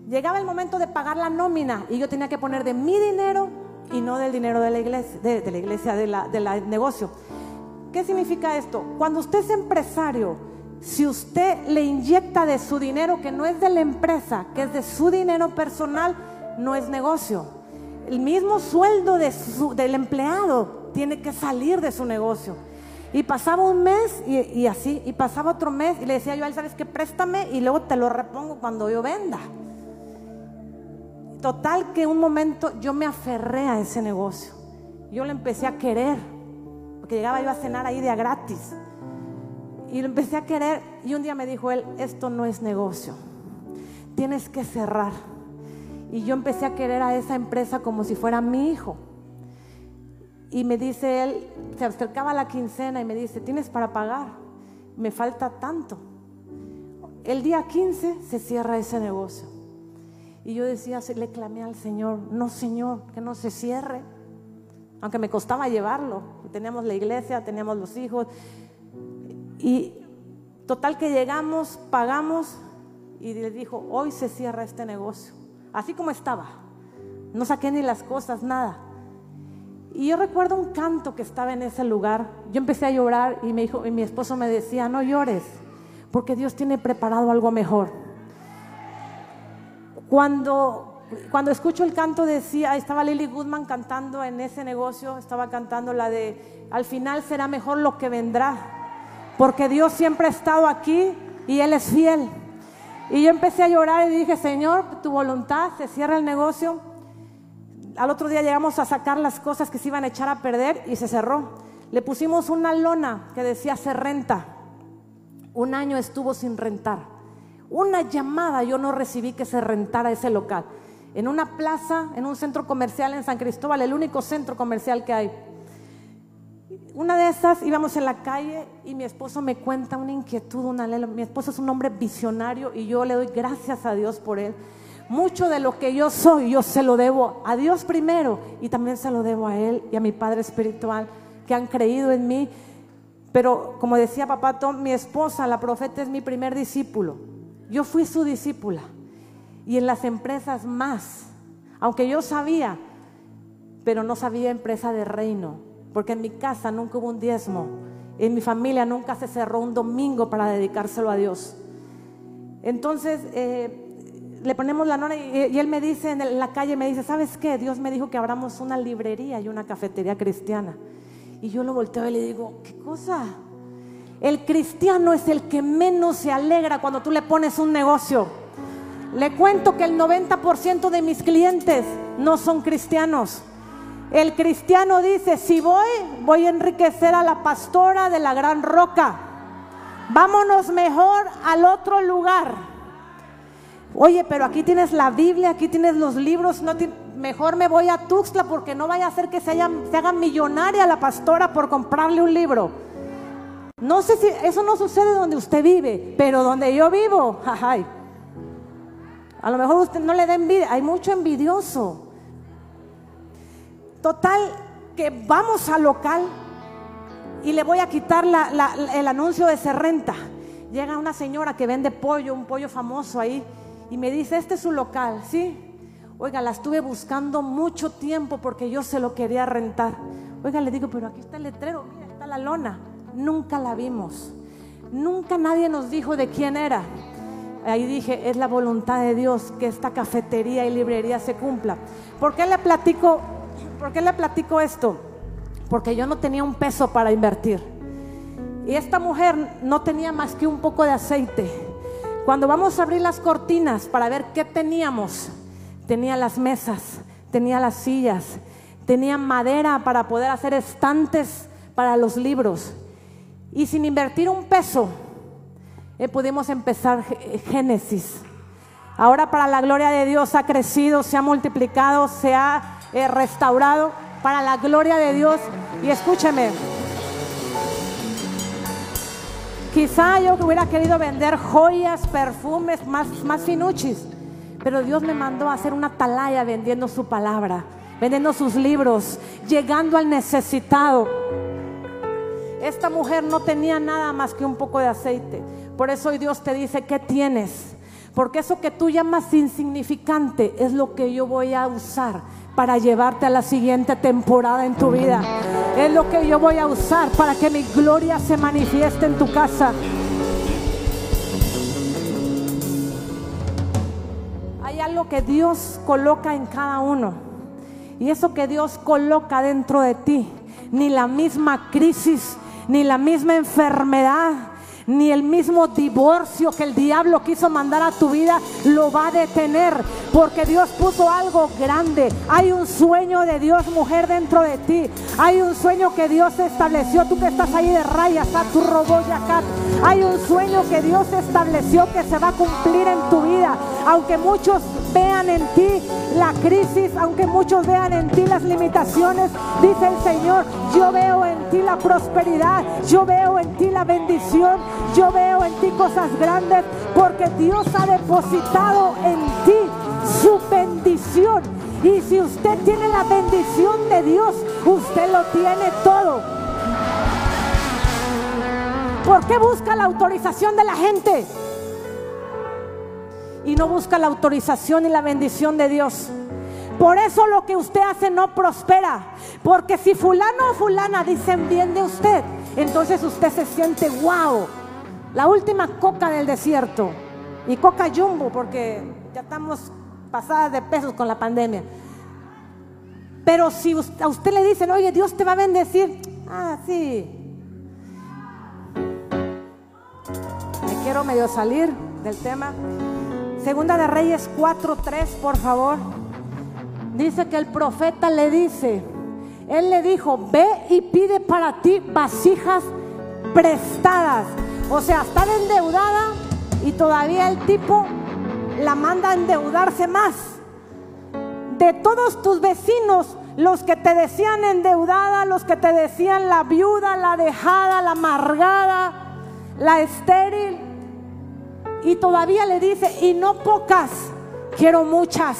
Llegaba el momento de pagar la nómina y yo tenía que poner de mi dinero y no del dinero de la iglesia, de, la iglesia, del negocio. ¿Qué significa esto? Cuando usted es empresario, si usted le inyecta de su dinero que no es de la empresa, que es de su dinero personal, no es negocio. El mismo sueldo del empleado tiene que salir de su negocio. Y pasaba un mes y, así, y pasaba otro mes y le decía yo a él, ¿sabes qué? Préstame y luego te lo repongo cuando yo venda. Total que un momento yo me aferré a ese negocio. Yo lo empecé a querer, porque llegaba yo a cenar ahí de gratis. Y lo empecé a querer y un día me dijo él, esto no es negocio, tienes que cerrar. Y yo empecé a querer a esa empresa como si fuera mi hijo. Y me dice él, se acercaba la quincena y me dice, tienes para pagar, me falta tanto. El día 15 se cierra ese negocio. Y yo decía, le clamé al Señor, no Señor, que no se cierre. Aunque me costaba llevarlo. Teníamos la iglesia, teníamos los hijos. Y total que llegamos, pagamos y le dijo, hoy se cierra este negocio. Así como estaba. No saqué ni las cosas, nada. Y yo recuerdo un canto que estaba en ese lugar. Yo empecé a llorar y, mi esposo me decía, no llores, porque Dios tiene preparado algo mejor. Cuando, cuando escucho el canto decía, estaba Lily Goodman cantando en ese negocio, estaba cantando la de, al final será mejor lo que vendrá, porque Dios siempre ha estado aquí y Él es fiel. Y yo empecé a llorar y dije, Señor, tu voluntad, se cierra el negocio al otro día llegamos a sacar las cosas que se iban a echar a perder y se cerró. Le pusimos una lona que decía se renta. Un año estuvo sin rentar. Una llamada yo no recibí que se rentara ese local. En una plaza, en un centro comercial en San Cristóbal, el único centro comercial que hay. Una de esas íbamos en la calle y mi esposo me cuenta una inquietud, una Mi esposo es un hombre visionario y yo le doy gracias a Dios por él mucho de lo que yo soy, yo se lo debo a Dios primero y también se lo debo a Él y a mi Padre Espiritual que han creído en mí. Pero como decía papá Tom, mi esposa, la profeta, es mi primer discípulo. Yo fui su discípula y en las empresas más, aunque yo sabía, pero no sabía empresa de reino, porque en mi casa nunca hubo un diezmo, en mi familia nunca se cerró un domingo para dedicárselo a Dios. Entonces, eh, le ponemos la nona y, él me dice en la calle, me dice, ¿sabes qué? Dios me dijo que abramos una librería y una cafetería cristiana. Y yo lo volteo y le digo, ¿qué cosa? El cristiano es el que menos se alegra cuando tú le pones un negocio. Le cuento que el 90% de mis clientes no son cristianos. El cristiano dice, si voy, voy a enriquecer a la pastora de la gran roca. Vámonos mejor al otro lugar. Oye, pero aquí tienes la Biblia, aquí tienes los libros, no mejor me voy a Tuxtla porque no vaya a hacer que se, haga millonaria la pastora por comprarle un libro. No sé si eso no sucede donde usted vive, pero donde yo vivo, <laughs> jajay. A lo mejor usted no le da envidia, hay mucho envidioso. Total, que vamos al local y le voy a quitar el anuncio de renta. Llega una señora que vende pollo, un pollo famoso ahí y me dice, este es su local, ¿sí? Oiga, la estuve buscando mucho tiempo porque yo se lo quería rentar. Oiga, le digo, pero aquí está el letrero, mira, está la lona. Nunca la vimos. Nunca nadie nos dijo de quién era. Ahí dije, es la voluntad de Dios que esta cafetería y librería se cumpla. ¿Por qué le platico, por qué le platico esto? Porque yo no tenía un peso para invertir. Y esta mujer no tenía más que un poco de aceite Cuando vamos a abrir las cortinas para ver qué teníamos, tenía las mesas, tenía las sillas, tenía madera para poder hacer estantes para los libros. Y sin invertir un peso, eh, pudimos empezar Génesis. Ahora para la gloria de Dios ha crecido, se ha multiplicado, se ha eh, restaurado para la gloria de Dios. Y escúcheme, quizá yo hubiera querido vender joyas, perfumes, más, más finuchis, pero Dios me mandó a hacer una atalaya vendiendo su palabra, vendiendo sus libros, llegando al necesitado. Esta mujer no tenía nada más que un poco de aceite. Por eso hoy Dios te dice, ¿qué tienes? Porque eso que tú llamas insignificante es lo que yo voy a usar para llevarte a la siguiente temporada en tu vida. Es lo que yo voy a usar para que mi gloria se manifieste en tu casa. Hay algo que Dios coloca en cada uno. Y eso que Dios coloca dentro de ti, ni la misma crisis, ni la misma enfermedad, ni el mismo divorcio que el diablo quiso mandar a tu vida lo va a detener, porque Dios puso algo grande. Hay un sueño de Dios, mujer, dentro de ti. Hay un sueño que Dios estableció. Tú que estás ahí de rayas, a tu robot Hay un sueño que Dios estableció que se va a cumplir en tu vida. Aunque muchos vean en ti la crisis, aunque muchos vean en ti las limitaciones, dice el Señor, yo veo en ti la prosperidad, yo veo en ti la bendición, yo veo en ti cosas grandes, porque Dios ha depositado en ti su bendición. Y si usted tiene la bendición de Dios, usted lo tiene todo. ¿Por qué busca la autorización de la gente? y no busca la autorización y la bendición de Dios. Por eso lo que usted hace no prospera. Porque si fulano o fulana dicen bien de usted, entonces usted se siente wow. La última coca del desierto. Y coca jumbo, porque ya estamos pasadas de pesos con la pandemia. Pero si a usted le dicen, oye, Dios te va a bendecir. Ah, sí. Me quiero medio salir del tema. Segunda de Reyes 4:3, por favor. Dice que el profeta le dice, él le dijo, ve y pide para ti vasijas prestadas. O sea, estar endeudada y todavía el tipo la manda a endeudarse más. De todos tus vecinos, los que te decían endeudada, los que te decían la viuda, la dejada, la amargada, la estéril, y todavía le dice, y no pocas, quiero muchas.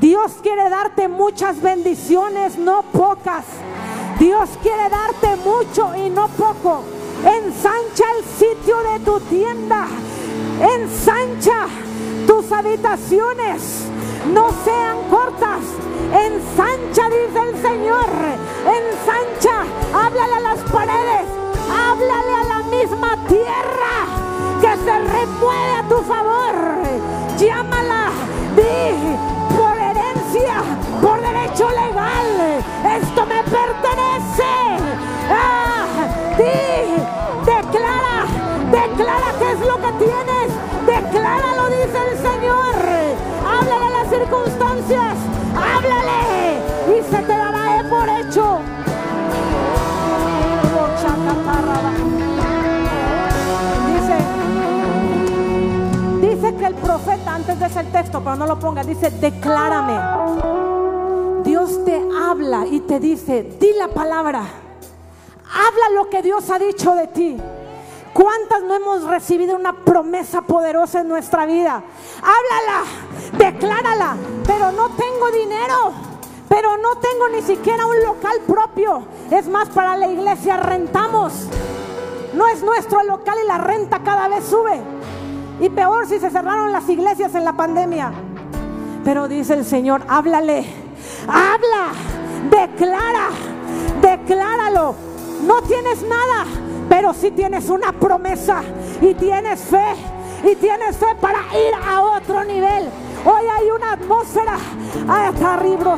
Dios quiere darte muchas bendiciones, no pocas. Dios quiere darte mucho y no poco. Ensancha el sitio de tu tienda. Ensancha tus habitaciones. No sean cortas. Ensancha, dice el Señor. Ensancha. Háblale a las paredes. Háblale a la misma tierra que se remueve a tu favor. Llámala, di por herencia, por derecho legal. Esto me pertenece. Declara, qué es lo que tienes. Declara, lo dice el Señor. Háblale a las circunstancias. Háblale y se te dará por hecho. que el profeta, antes de ese texto, pero no lo ponga, dice, declárame. Dios te habla y te dice, di la palabra. Habla lo que Dios ha dicho de ti. ¿Cuántas no hemos recibido una promesa poderosa en nuestra vida? Háblala, declárala, pero no tengo dinero, pero no tengo ni siquiera un local propio. Es más, para la iglesia rentamos. No es nuestro local y la renta cada vez sube. Y peor si se cerraron las iglesias en la pandemia. Pero dice el Señor, háblale, habla, declara, decláralo. No tienes nada, pero sí tienes una promesa y tienes fe. Y tienes fe para ir a otro nivel. Hoy hay una atmósfera. Hasta arriba.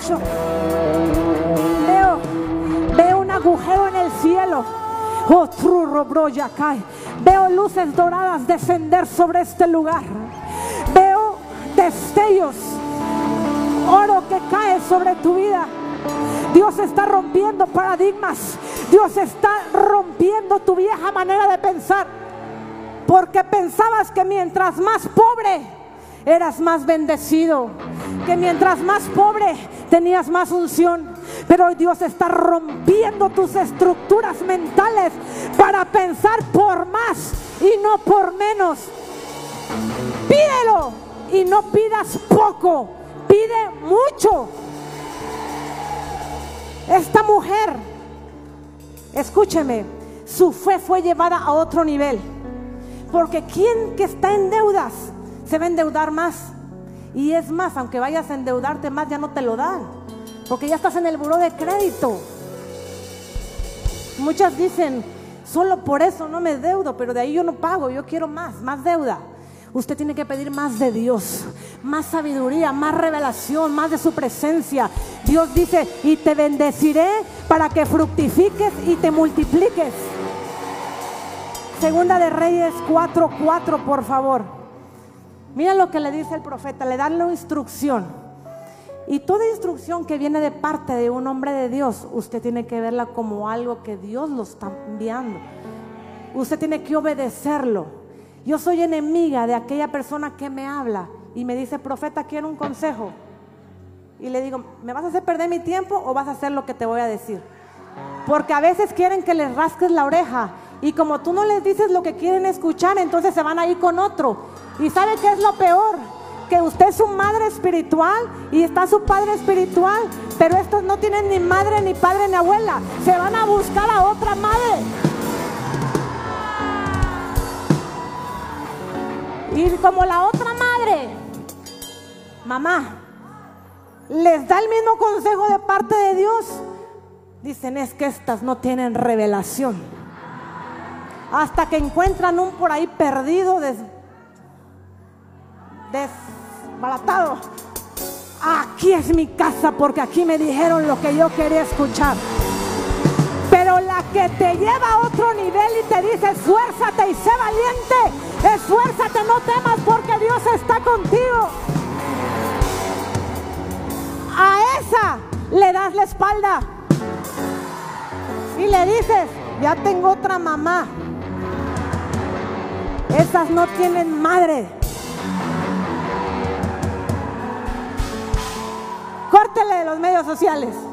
Veo, veo un agujero en el cielo. Oh, cae. Veo luces doradas descender sobre este lugar. Veo destellos, oro que cae sobre tu vida. Dios está rompiendo paradigmas. Dios está rompiendo tu vieja manera de pensar. Porque pensabas que mientras más pobre eras más bendecido. Que mientras más pobre tenías más unción. Pero hoy Dios está rompiendo tus estructuras mentales para pensar por más y no por menos. Pídelo y no pidas poco, pide mucho. Esta mujer, escúcheme, su fe fue llevada a otro nivel. Porque quien que está en deudas se va a endeudar más. Y es más, aunque vayas a endeudarte más, ya no te lo dan. Porque ya estás en el buró de crédito. Muchas dicen, solo por eso no me deudo, pero de ahí yo no pago, yo quiero más, más deuda. Usted tiene que pedir más de Dios, más sabiduría, más revelación, más de su presencia. Dios dice, y te bendeciré para que fructifiques y te multipliques. Segunda de Reyes 4:4, por favor. Mira lo que le dice el profeta, le dan la instrucción. Y toda instrucción que viene de parte de un hombre de Dios, usted tiene que verla como algo que Dios lo está enviando. Usted tiene que obedecerlo. Yo soy enemiga de aquella persona que me habla y me dice, profeta, quiero un consejo. Y le digo, ¿me vas a hacer perder mi tiempo o vas a hacer lo que te voy a decir? Porque a veces quieren que les rasques la oreja y como tú no les dices lo que quieren escuchar, entonces se van a ir con otro. ¿Y sabe qué es lo peor? Que usted es su madre espiritual y está su padre espiritual, pero estos no tienen ni madre, ni padre, ni abuela. Se van a buscar a otra madre. Y como la otra madre, mamá, les da el mismo consejo de parte de Dios. Dicen es que estas no tienen revelación. Hasta que encuentran un por ahí perdido, des, desbaratado. Aquí es mi casa porque aquí me dijeron lo que yo quería escuchar. Que te lleva a otro nivel y te dice, esfuérzate y sé valiente, esfuérzate, no temas porque Dios está contigo. A esa le das la espalda y le dices, ya tengo otra mamá. Esas no tienen madre. Córtele de los medios sociales.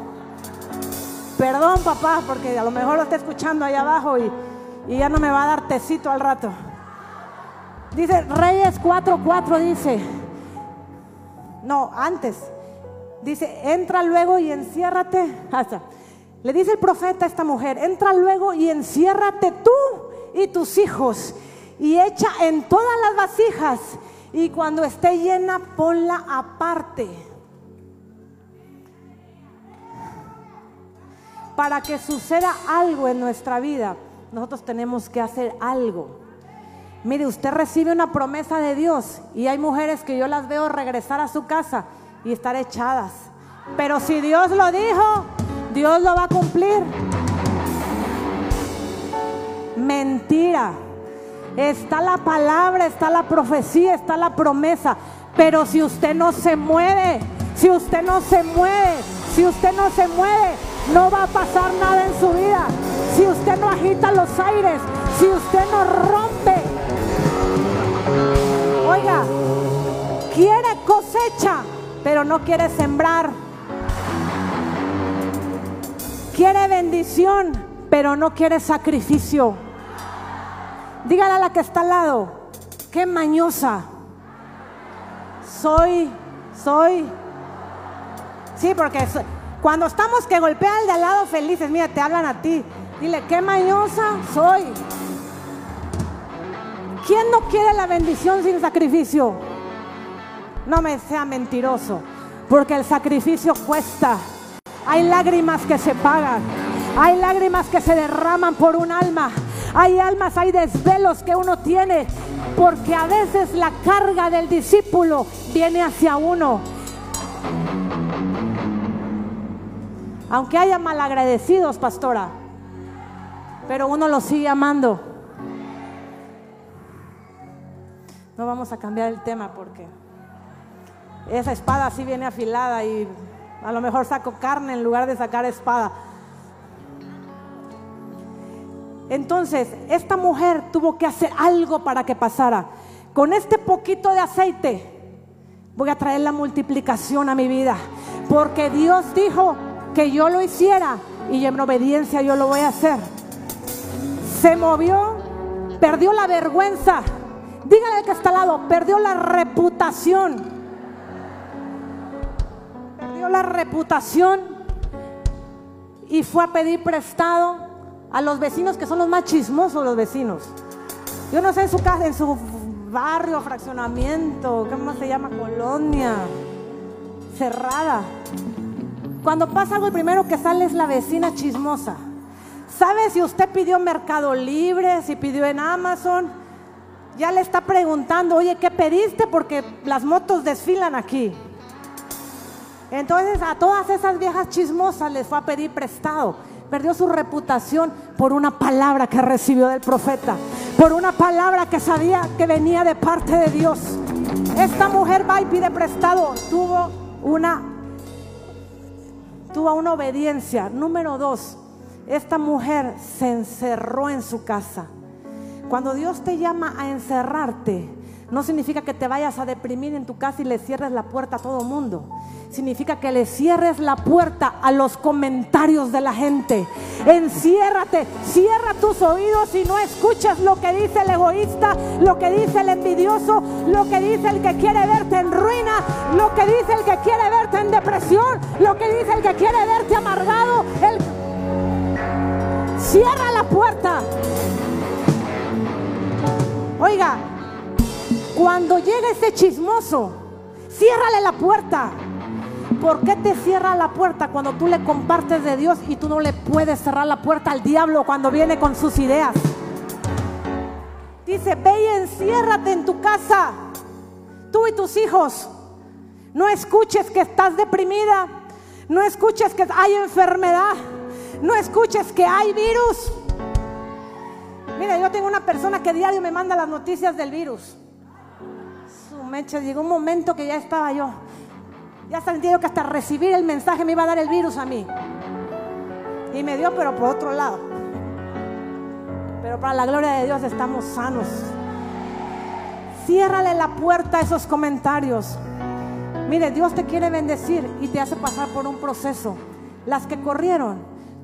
Perdón, papá, porque a lo mejor lo está escuchando ahí abajo y, ya no me va a dar tecito al rato. Dice, Reyes 4:4 dice, no, antes, dice, entra luego y enciérrate. <laughs> Hasta, le dice el profeta a esta mujer, entra luego y enciérrate tú y tus hijos y echa en todas las vasijas y cuando esté llena ponla aparte. Para que suceda algo en nuestra vida, nosotros tenemos que hacer algo. Mire, usted recibe una promesa de Dios y hay mujeres que yo las veo regresar a su casa y estar echadas. Pero si Dios lo dijo, Dios lo va a cumplir. Mentira. Está la palabra, está la profecía, está la promesa. Pero si usted no se mueve, si usted no se mueve, si usted no se mueve, no va a pasar nada en su vida. Si usted no agita los aires, si usted no rompe. Oiga, quiere cosecha, pero no quiere sembrar. Quiere bendición, pero no quiere sacrificio. Dígale a la que está al lado, qué mañosa. Soy, soy. Sí, porque soy, cuando estamos que golpea al de al lado felices, mira, te hablan a ti. Dile, qué mañosa soy. ¿Quién no quiere la bendición sin sacrificio? No me sea mentiroso, porque el sacrificio cuesta. Hay lágrimas que se pagan. Hay lágrimas que se derraman por un alma. Hay almas, hay desvelos que uno tiene, porque a veces la carga del discípulo viene hacia uno. Aunque haya malagradecidos, pastora. Pero uno los sigue amando. No vamos a cambiar el tema porque esa espada sí viene afilada y a lo mejor saco carne en lugar de sacar espada. Entonces, esta mujer tuvo que hacer algo para que pasara. Con este poquito de aceite voy a traer la multiplicación a mi vida. Porque Dios dijo que yo lo hiciera y en obediencia yo lo voy a hacer. Se movió, perdió la vergüenza. Dígale al que está al lado, perdió la reputación. Perdió la reputación y fue a pedir prestado a los vecinos que son los más chismosos los vecinos. Yo no sé en su casa, en su barrio, fraccionamiento, ¿cómo se llama? Colonia, cerrada. Cuando pasa algo, el primero que sale es la vecina chismosa. ¿Sabe si usted pidió Mercado Libre, si pidió en Amazon? Ya le está preguntando, oye, ¿qué pediste? Porque las motos desfilan aquí. Entonces a todas esas viejas chismosas les fue a pedir prestado perdió su reputación por una palabra que recibió del profeta, por una palabra que sabía que venía de parte de Dios. Esta mujer va y pide prestado, tuvo una tuvo una obediencia. Número dos, esta mujer se encerró en su casa. Cuando Dios te llama a encerrarte, no significa que te vayas a deprimir en tu casa y le cierres la puerta a todo mundo. Significa que le cierres la puerta a los comentarios de la gente. Enciérrate, cierra tus oídos y no escuchas lo que dice el egoísta, lo que dice el envidioso, lo que dice el que quiere verte en ruina, lo que dice el que quiere verte en depresión, lo que dice el que quiere verte amargado. Cierra la puerta. Oiga, cuando llega ese chismoso, ciérrale la puerta. ¿Por qué te cierra la puerta cuando tú le compartes de Dios y tú no le puedes cerrar la puerta al diablo cuando viene con sus ideas? Dice, ve y enciérrate en tu casa, tú y tus hijos. No escuches que estás deprimida, no escuches que hay enfermedad, no escuches que hay virus. Mira, yo tengo una persona que diario me manda las noticias del virus llegó un momento que ya estaba yo. Ya sentí que hasta recibir el mensaje me iba a dar el virus a mí. Y me dio, pero por otro lado. Pero para la gloria de Dios estamos sanos. Ciérrale la puerta a esos comentarios. Mire, Dios te quiere bendecir y te hace pasar por un proceso. Las que corrieron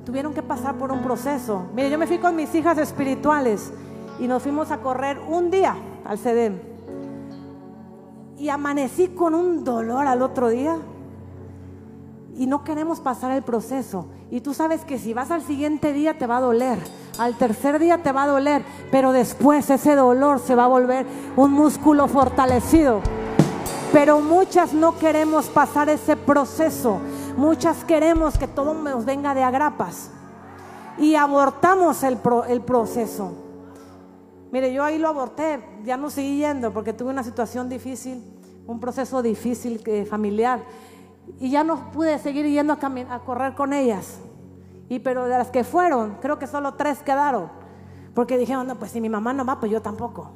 tuvieron que pasar por un proceso. Mire, yo me fui con mis hijas espirituales y nos fuimos a correr un día al CEDEM y amanecí con un dolor al otro día. Y no queremos pasar el proceso. Y tú sabes que si vas al siguiente día te va a doler. Al tercer día te va a doler. Pero después ese dolor se va a volver un músculo fortalecido. Pero muchas no queremos pasar ese proceso. Muchas queremos que todo nos venga de agrapas. Y abortamos el, el proceso. Mire, yo ahí lo aborté, ya no seguí yendo porque tuve una situación difícil, un proceso difícil eh, familiar. Y ya no pude seguir yendo a, correr con ellas. Y pero de las que fueron, creo que solo tres quedaron. Porque dijeron, no, pues si mi mamá no va, pues yo tampoco.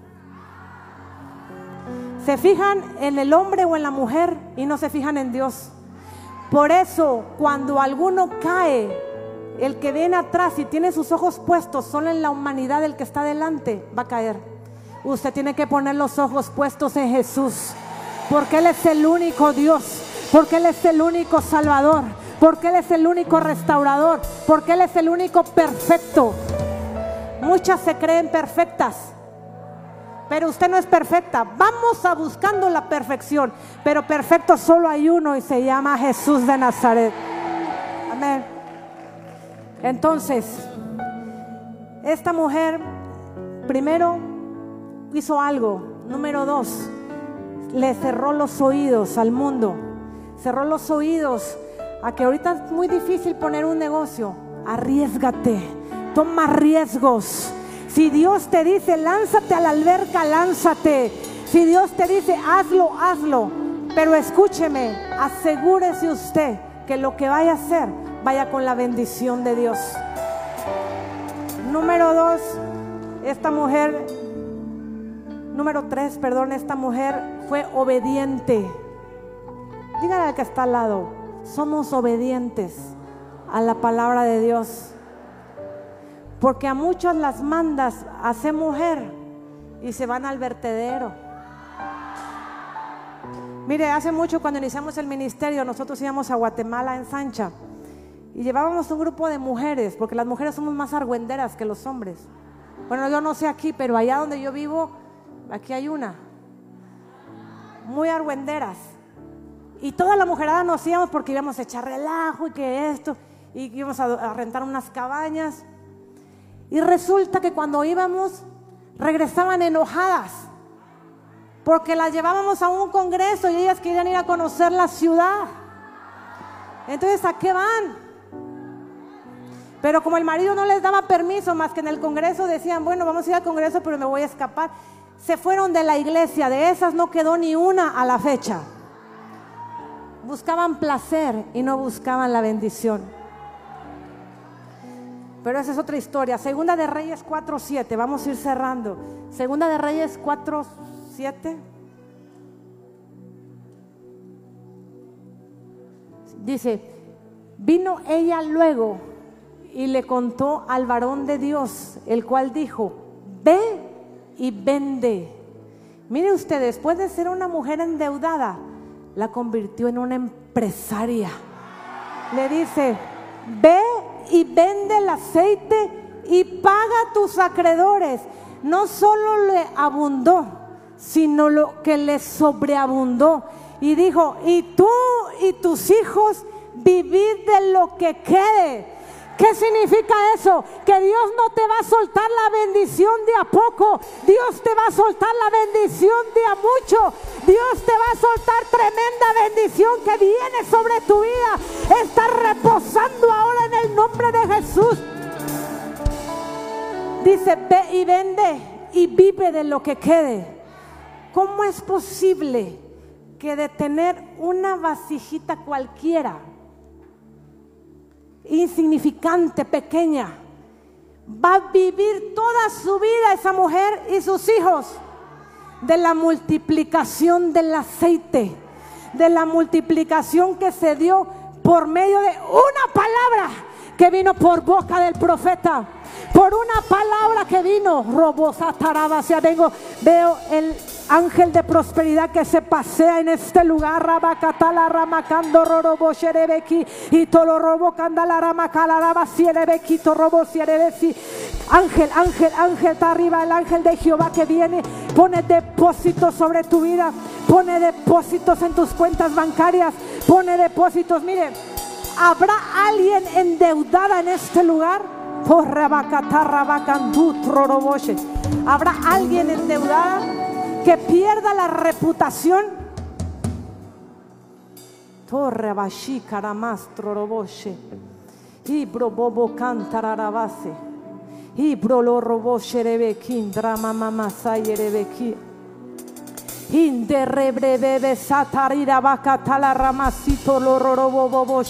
Se fijan en el hombre o en la mujer y no se fijan en Dios. Por eso, cuando alguno cae, el que viene atrás y tiene sus ojos puestos solo en la humanidad del que está delante, va a caer. Usted tiene que poner los ojos puestos en Jesús, porque Él es el único Dios, porque Él es el único Salvador, porque Él es el único restaurador, porque Él es el único perfecto. Muchas se creen perfectas, pero usted no es perfecta. Vamos a buscando la perfección, pero perfecto solo hay uno y se llama Jesús de Nazaret. Amén. Entonces, esta mujer primero hizo algo. Número dos, le cerró los oídos al mundo. Cerró los oídos a que ahorita es muy difícil poner un negocio. Arriesgate, toma riesgos. Si Dios te dice, lánzate a la alberca, lánzate. Si Dios te dice, hazlo, hazlo. Pero escúcheme, asegúrese usted que lo que vaya a hacer vaya con la bendición de Dios. Número dos, esta mujer, número tres, perdón, esta mujer fue obediente. Dígale al que está al lado, somos obedientes a la palabra de Dios. Porque a muchos las mandas a ser mujer y se van al vertedero. Mire, hace mucho cuando iniciamos el ministerio, nosotros íbamos a Guatemala en Sancha y llevábamos un grupo de mujeres, porque las mujeres somos más argüenderas que los hombres. Bueno, yo no sé aquí, pero allá donde yo vivo, aquí hay una. Muy argüenderas. Y toda la mujerada nos íbamos porque íbamos a echar relajo y que esto, y íbamos a, a rentar unas cabañas. Y resulta que cuando íbamos, regresaban enojadas, porque las llevábamos a un congreso y ellas querían ir a conocer la ciudad. Entonces, ¿a qué van? Pero como el marido no les daba permiso, más que en el Congreso decían, bueno, vamos a ir al Congreso, pero me voy a escapar. Se fueron de la iglesia, de esas no quedó ni una a la fecha. Buscaban placer y no buscaban la bendición. Pero esa es otra historia. Segunda de Reyes 4.7, vamos a ir cerrando. Segunda de Reyes 4.7. Dice, vino ella luego y le contó al varón de Dios, el cual dijo, ve y vende. Mire usted, después de ser una mujer endeudada, la convirtió en una empresaria. Le dice, ve y vende el aceite y paga tus acreedores. No solo le abundó, sino lo que le sobreabundó. Y dijo, y tú y tus hijos vivid de lo que quede ¿Qué significa eso? Que Dios no te va a soltar la bendición de a poco. Dios te va a soltar la bendición de a mucho. Dios te va a soltar tremenda bendición que viene sobre tu vida. Está reposando ahora en el nombre de Jesús. Dice, ve y vende y vive de lo que quede. ¿Cómo es posible que de tener una vasijita cualquiera insignificante, pequeña. Va a vivir toda su vida esa mujer y sus hijos de la multiplicación del aceite, de la multiplicación que se dio por medio de una palabra que vino por boca del profeta. Por una palabra que vino, robosa tarabasia, vengo, veo el ángel de prosperidad que se pasea en este lugar. Rabacatala ramacando rorobo sherebeki y tolo robo candala ramacala rabasierebeki torobo sierebesi. Ángel, ángel, ángel, está arriba el ángel de Jehová que viene, pone depósitos sobre tu vida, pone depósitos en tus cuentas bancarias, pone depósitos. Mire, ¿habrá alguien endeudada en este lugar? ¿Habrá alguien endeudada? Que pierda la reputación. Torre bashi caramastro roboshe. Ibro bobo cantararabase. Ibro lo roboshe rebekin drama mama sayerebeki. Inde rebrebe satarira bakatala ramasito lo robo bobo.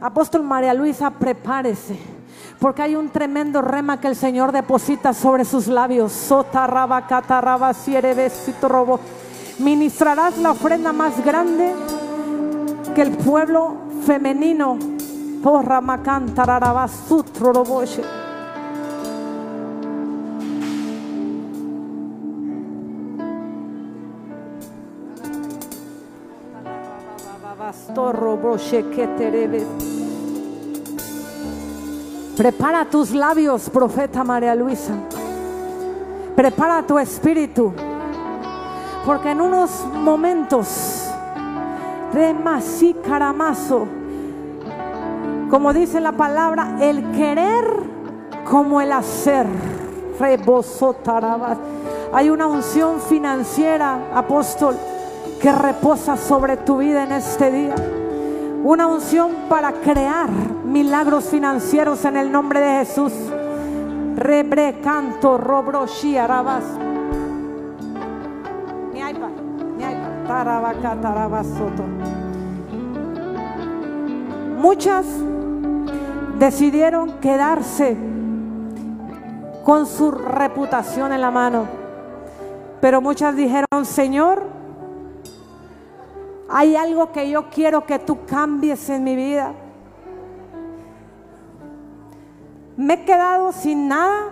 Apóstol María Luisa, prepárese porque hay un tremendo rema que el Señor deposita sobre sus labios. Sota rabacata robo. Ministrarás la ofrenda más grande que el pueblo femenino. Porra macanta sutro roboshe. que te Prepara tus labios, profeta María Luisa. Prepara tu espíritu. Porque en unos momentos, remasí caramazo, como dice la palabra, el querer como el hacer. Hay una unción financiera, apóstol, que reposa sobre tu vida en este día. Una unción para crear milagros financieros en el nombre de Jesús. Rebre canto robro arabas. Mi iPad, mi iPad. Tarabaca, tarabasoto. Muchas decidieron quedarse con su reputación en la mano. Pero muchas dijeron, Señor, hay algo que yo quiero que tú cambies en mi vida. Me he quedado sin nada.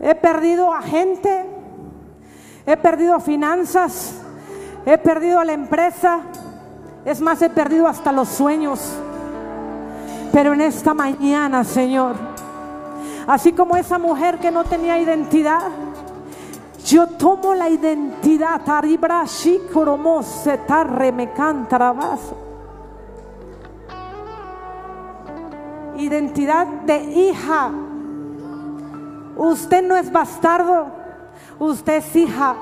He perdido a gente. He perdido finanzas. He perdido la empresa. Es más, he perdido hasta los sueños. Pero en esta mañana, Señor, así como esa mujer que no tenía identidad, yo tomo la identidad. Identidad de hija. Usted no es bastardo. Usted es hija.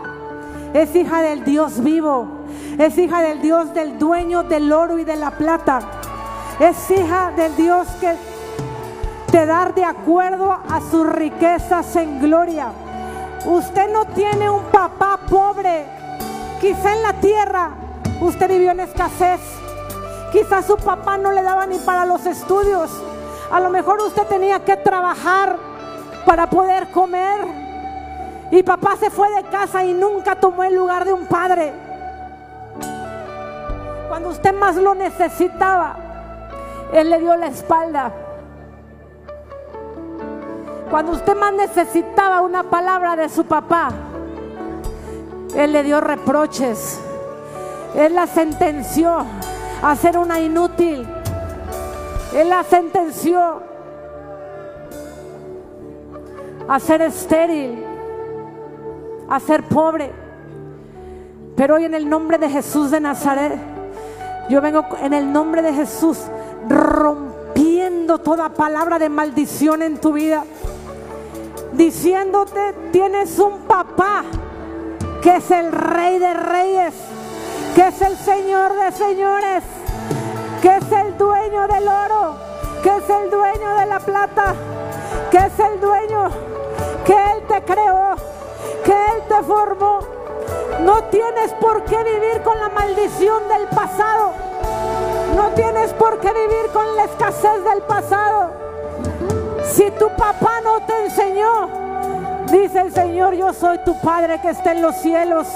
Es hija del Dios vivo. Es hija del Dios del dueño del oro y de la plata. Es hija del Dios que te da de acuerdo a sus riquezas en gloria. Usted no tiene un papá pobre. Quizá en la tierra usted vivió en escasez. Quizá su papá no le daba ni para los estudios. A lo mejor usted tenía que trabajar para poder comer. Y papá se fue de casa y nunca tomó el lugar de un padre. Cuando usted más lo necesitaba, Él le dio la espalda. Cuando usted más necesitaba una palabra de su papá, Él le dio reproches. Él la sentenció a ser una inútil. Él la sentenció a ser estéril, a ser pobre. Pero hoy en el nombre de Jesús de Nazaret, yo vengo en el nombre de Jesús rompiendo toda palabra de maldición en tu vida diciéndote, tienes un papá que es el rey de reyes, que es el señor de señores, que es el dueño del oro, que es el dueño de la plata, que es el dueño, que Él te creó, que Él te formó. No tienes por qué vivir con la maldición del pasado. No tienes por qué vivir con la escasez del pasado. Si tu papá no te enseñó, dice el Señor, yo soy tu Padre que está en los cielos,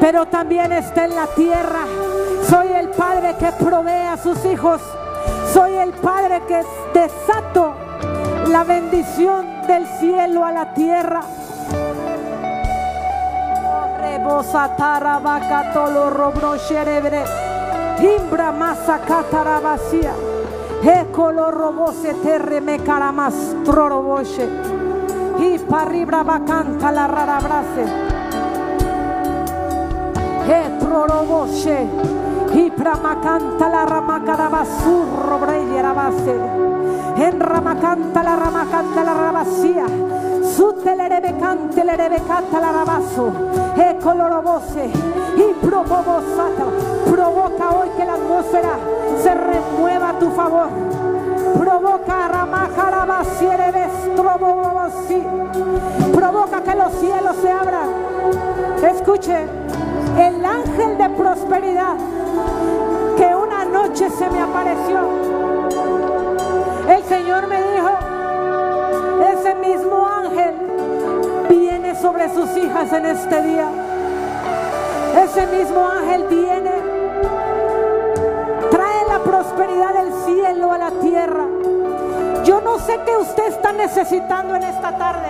pero también está en la tierra. Soy el Padre que provee a sus hijos. Soy el Padre que desato la bendición del cielo a la tierra. Imbra masa vacía. Ecolo robose terre me caramastro roboshe. Y parribra canta la rara brase. Etro roboshe. Y canta la rama carabasurro la base. En rama canta la rama canta la rabasía. Sutelerebe cante lerebe canta la rabazo. Ecolo robose. Y probobosata. Provoca hoy que la atmósfera se remueva a tu favor. Provoca Provoca que los cielos se abran. Escuche, el ángel de prosperidad que una noche se me apareció. El Señor me dijo, ese mismo ángel viene sobre sus hijas en este día. Ese mismo ángel viene prosperidad del cielo a la tierra. Yo no sé qué usted está necesitando en esta tarde.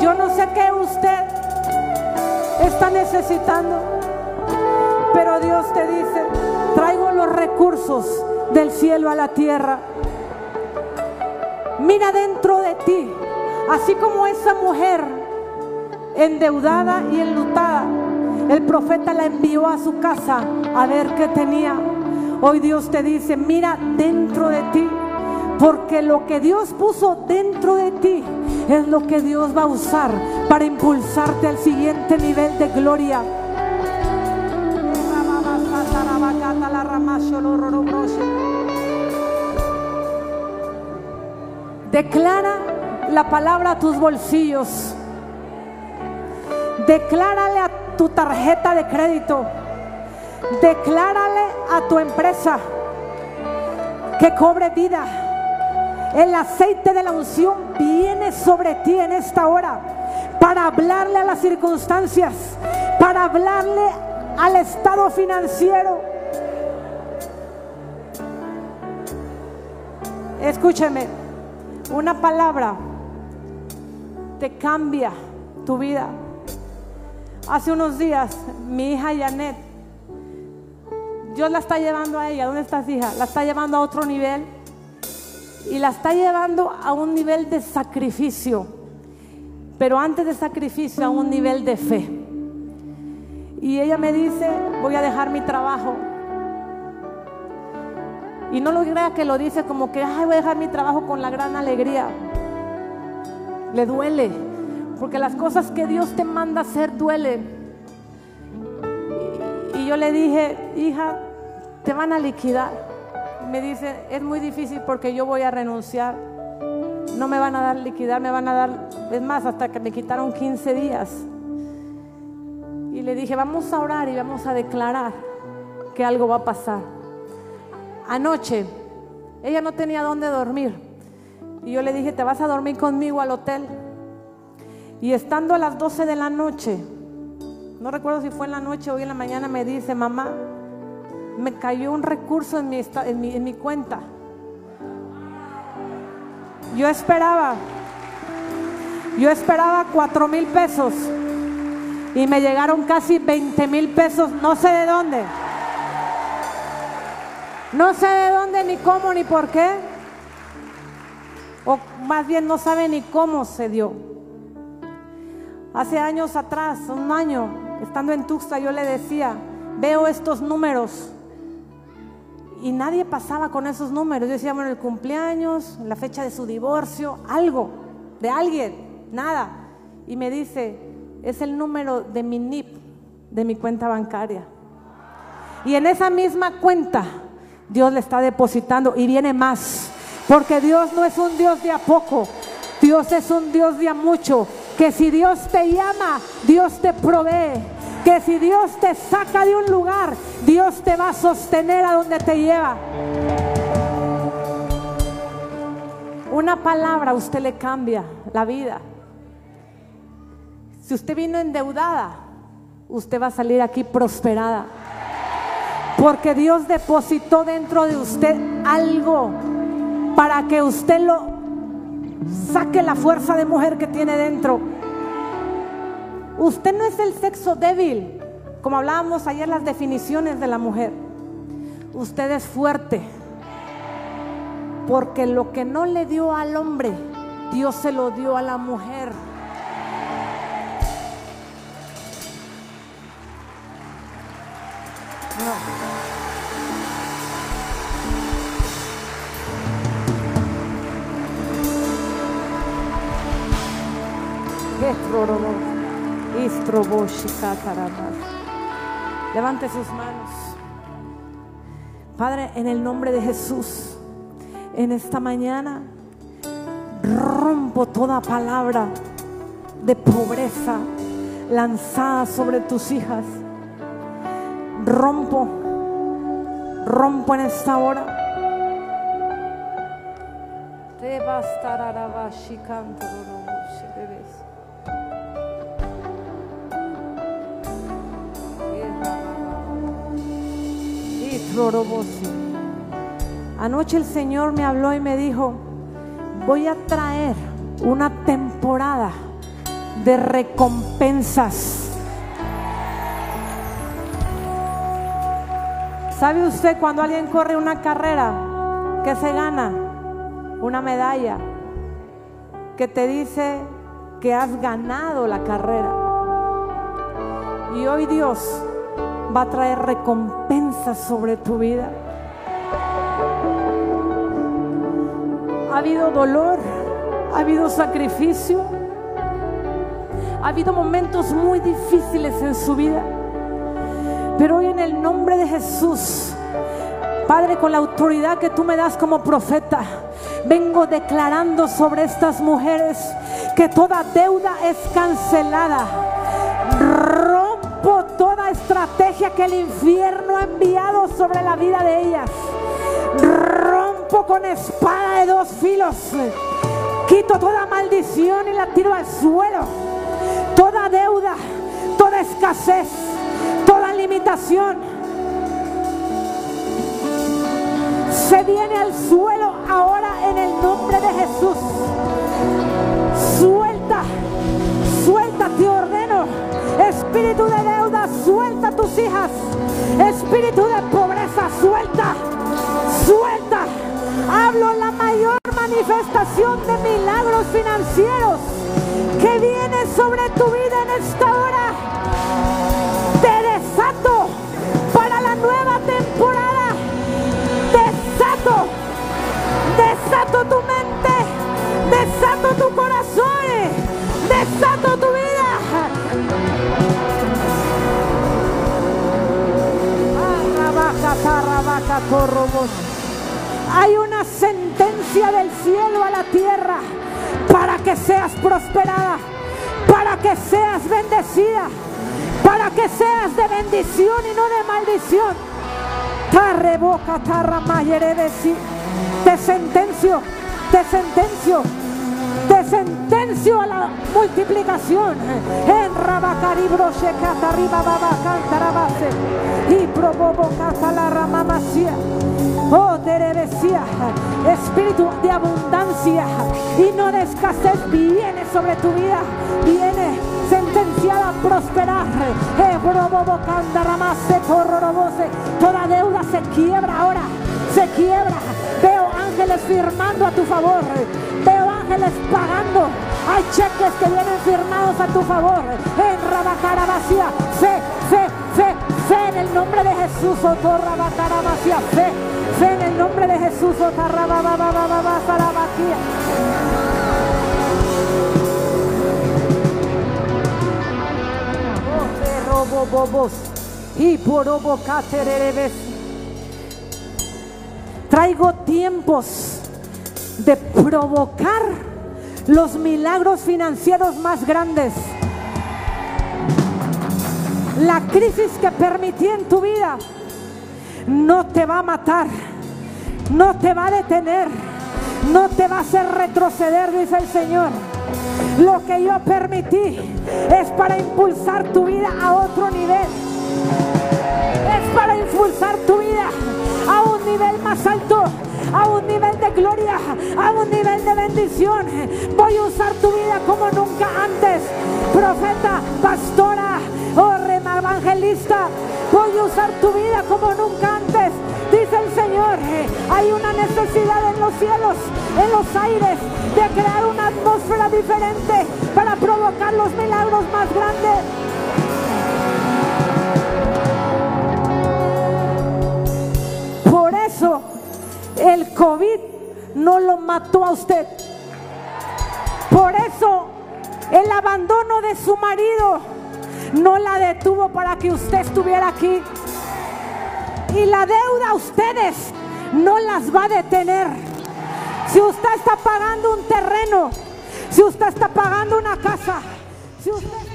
Yo no sé qué usted está necesitando. Pero Dios te dice, traigo los recursos del cielo a la tierra. Mira dentro de ti, así como esa mujer endeudada y enlutada el profeta la envió a su casa a ver qué tenía. Hoy Dios te dice, mira dentro de ti, porque lo que Dios puso dentro de ti es lo que Dios va a usar para impulsarte al siguiente nivel de gloria. Declara la palabra a tus bolsillos. Declárale a tu tarjeta de crédito. Declárale a tu empresa que cobre vida El aceite de la unción viene sobre ti en esta hora para hablarle a las circunstancias, para hablarle al estado financiero. Escúcheme, una palabra te cambia tu vida. Hace unos días, mi hija Janet, Dios la está llevando a ella. ¿Dónde estás, hija? La está llevando a otro nivel y la está llevando a un nivel de sacrificio, pero antes de sacrificio a un nivel de fe. Y ella me dice, voy a dejar mi trabajo. Y no lo crea que lo dice como que, ay, voy a dejar mi trabajo con la gran alegría. Le duele, porque las cosas que Dios te manda hacer duelen. Y yo le dije, hija, te van a liquidar me dice, es muy difícil porque yo voy a renunciar. No me van a dar liquidar, me van a dar, es más, hasta que me quitaron 15 días. Y le dije, vamos a orar y vamos a declarar que algo va a pasar. Anoche, ella no tenía dónde dormir. Y yo le dije, te vas a dormir conmigo al hotel. Y estando a las 12 de la noche, no recuerdo si fue en la noche o en la mañana, me dice, mamá, me cayó un recurso en mi, en mi, cuenta. Yo esperaba, yo esperaba cuatro mil pesos y me llegaron casi 20 mil pesos, no sé de dónde. No sé de dónde, ni cómo, ni por qué. O más bien no sabe ni cómo se dio. Hace años atrás, un año, estando en Tuxtla, yo le decía, veo estos números y nadie pasaba con esos números. Yo decía, bueno, el cumpleaños, la fecha de su divorcio, algo, de alguien, nada. Y me dice, es el número de mi NIP, de mi cuenta bancaria. Y en esa misma cuenta Dios le está depositando y viene más. Porque Dios no es un Dios de a poco, Dios es un Dios de a mucho. Que si Dios te llama, Dios te provee que si Dios te saca de un lugar, Dios te va a sostener a donde te lleva. Una palabra a usted le cambia la vida. Si usted vino endeudada, usted va a salir aquí prosperada. Porque Dios depositó dentro de usted algo para que usted lo saque la fuerza de mujer que tiene dentro Usted no es el sexo débil, como hablábamos ayer las definiciones de la mujer. Usted es fuerte, porque lo que no le dio al hombre, Dios se lo dio a la mujer. Levante sus manos. Padre, en el nombre de Jesús, en esta mañana rompo toda palabra de pobreza lanzada sobre tus hijas. Rompo, rompo en esta hora. Te bastará Anoche el Señor me habló y me dijo, voy a traer una temporada de recompensas. ¿Sabe usted cuando alguien corre una carrera que se gana una medalla que te dice que has ganado la carrera? Y hoy Dios va a traer recompensas sobre tu vida. Ha habido dolor, ha habido sacrificio, ha habido momentos muy difíciles en su vida. Pero hoy en el nombre de Jesús, Padre, con la autoridad que tú me das como profeta, vengo declarando sobre estas mujeres que toda deuda es cancelada toda estrategia que el infierno ha enviado sobre la vida de ellas. Rompo con espada de dos filos. Quito toda maldición y la tiro al suelo. Toda deuda, toda escasez, toda limitación. Se viene al suelo ahora en el nombre de Jesús. Suelta, suelta, ordeno. Espíritu de deuda, suelta tus hijas. Espíritu de pobreza, suelta, suelta. Hablo la mayor manifestación de milagros financieros que viene sobre tu vida en esta hora. Te desato para la nueva temporada. Desato, desato tu mente, desato tu corazón, desato Hay una sentencia del cielo a la tierra para que seas prosperada, para que seas bendecida, para que seas de bendición y no de maldición. Te sentencio, te sentencio, te sentencio a la multiplicación. En Rabacaribro Shekata arriba baba cantarabase y probobo la ramamacia. Oh, Terebesía, espíritu de abundancia y no de escasez viene sobre tu vida, viene sentenciada a prosperar. Eh. Toda deuda se quiebra ahora, se quiebra. Veo ángeles firmando a tu favor, veo ángeles pagando. Hay cheques que vienen firmados a tu favor. En Rabacara vacía, fe, fe, fe, fe en el nombre de Jesús. Otorra Bacara vacía, fe, fe en el nombre de Jesús. Te robo bobos y. Traigo tiempos de provocar los milagros financieros más grandes. La crisis que permití en tu vida no te va a matar, no te va a detener, no te va a hacer retroceder, dice el Señor. Lo que yo permití es para impulsar tu vida a otro nivel. Es para impulsar tu vida a un nivel más alto, a un nivel de gloria, a un nivel de bendición. Voy a usar tu vida como nunca antes. Profeta, pastora, oh evangelista, voy a usar tu vida como nunca antes. Dice el Señor, hay una necesidad en los cielos, en los aires, de crear una atmósfera diferente para provocar los milagros más grandes. Por eso el COVID no lo mató a usted. Por eso el abandono de su marido no la detuvo para que usted estuviera aquí. Y la deuda a ustedes no las va a detener. Si usted está pagando un terreno, si usted está pagando una casa, si usted.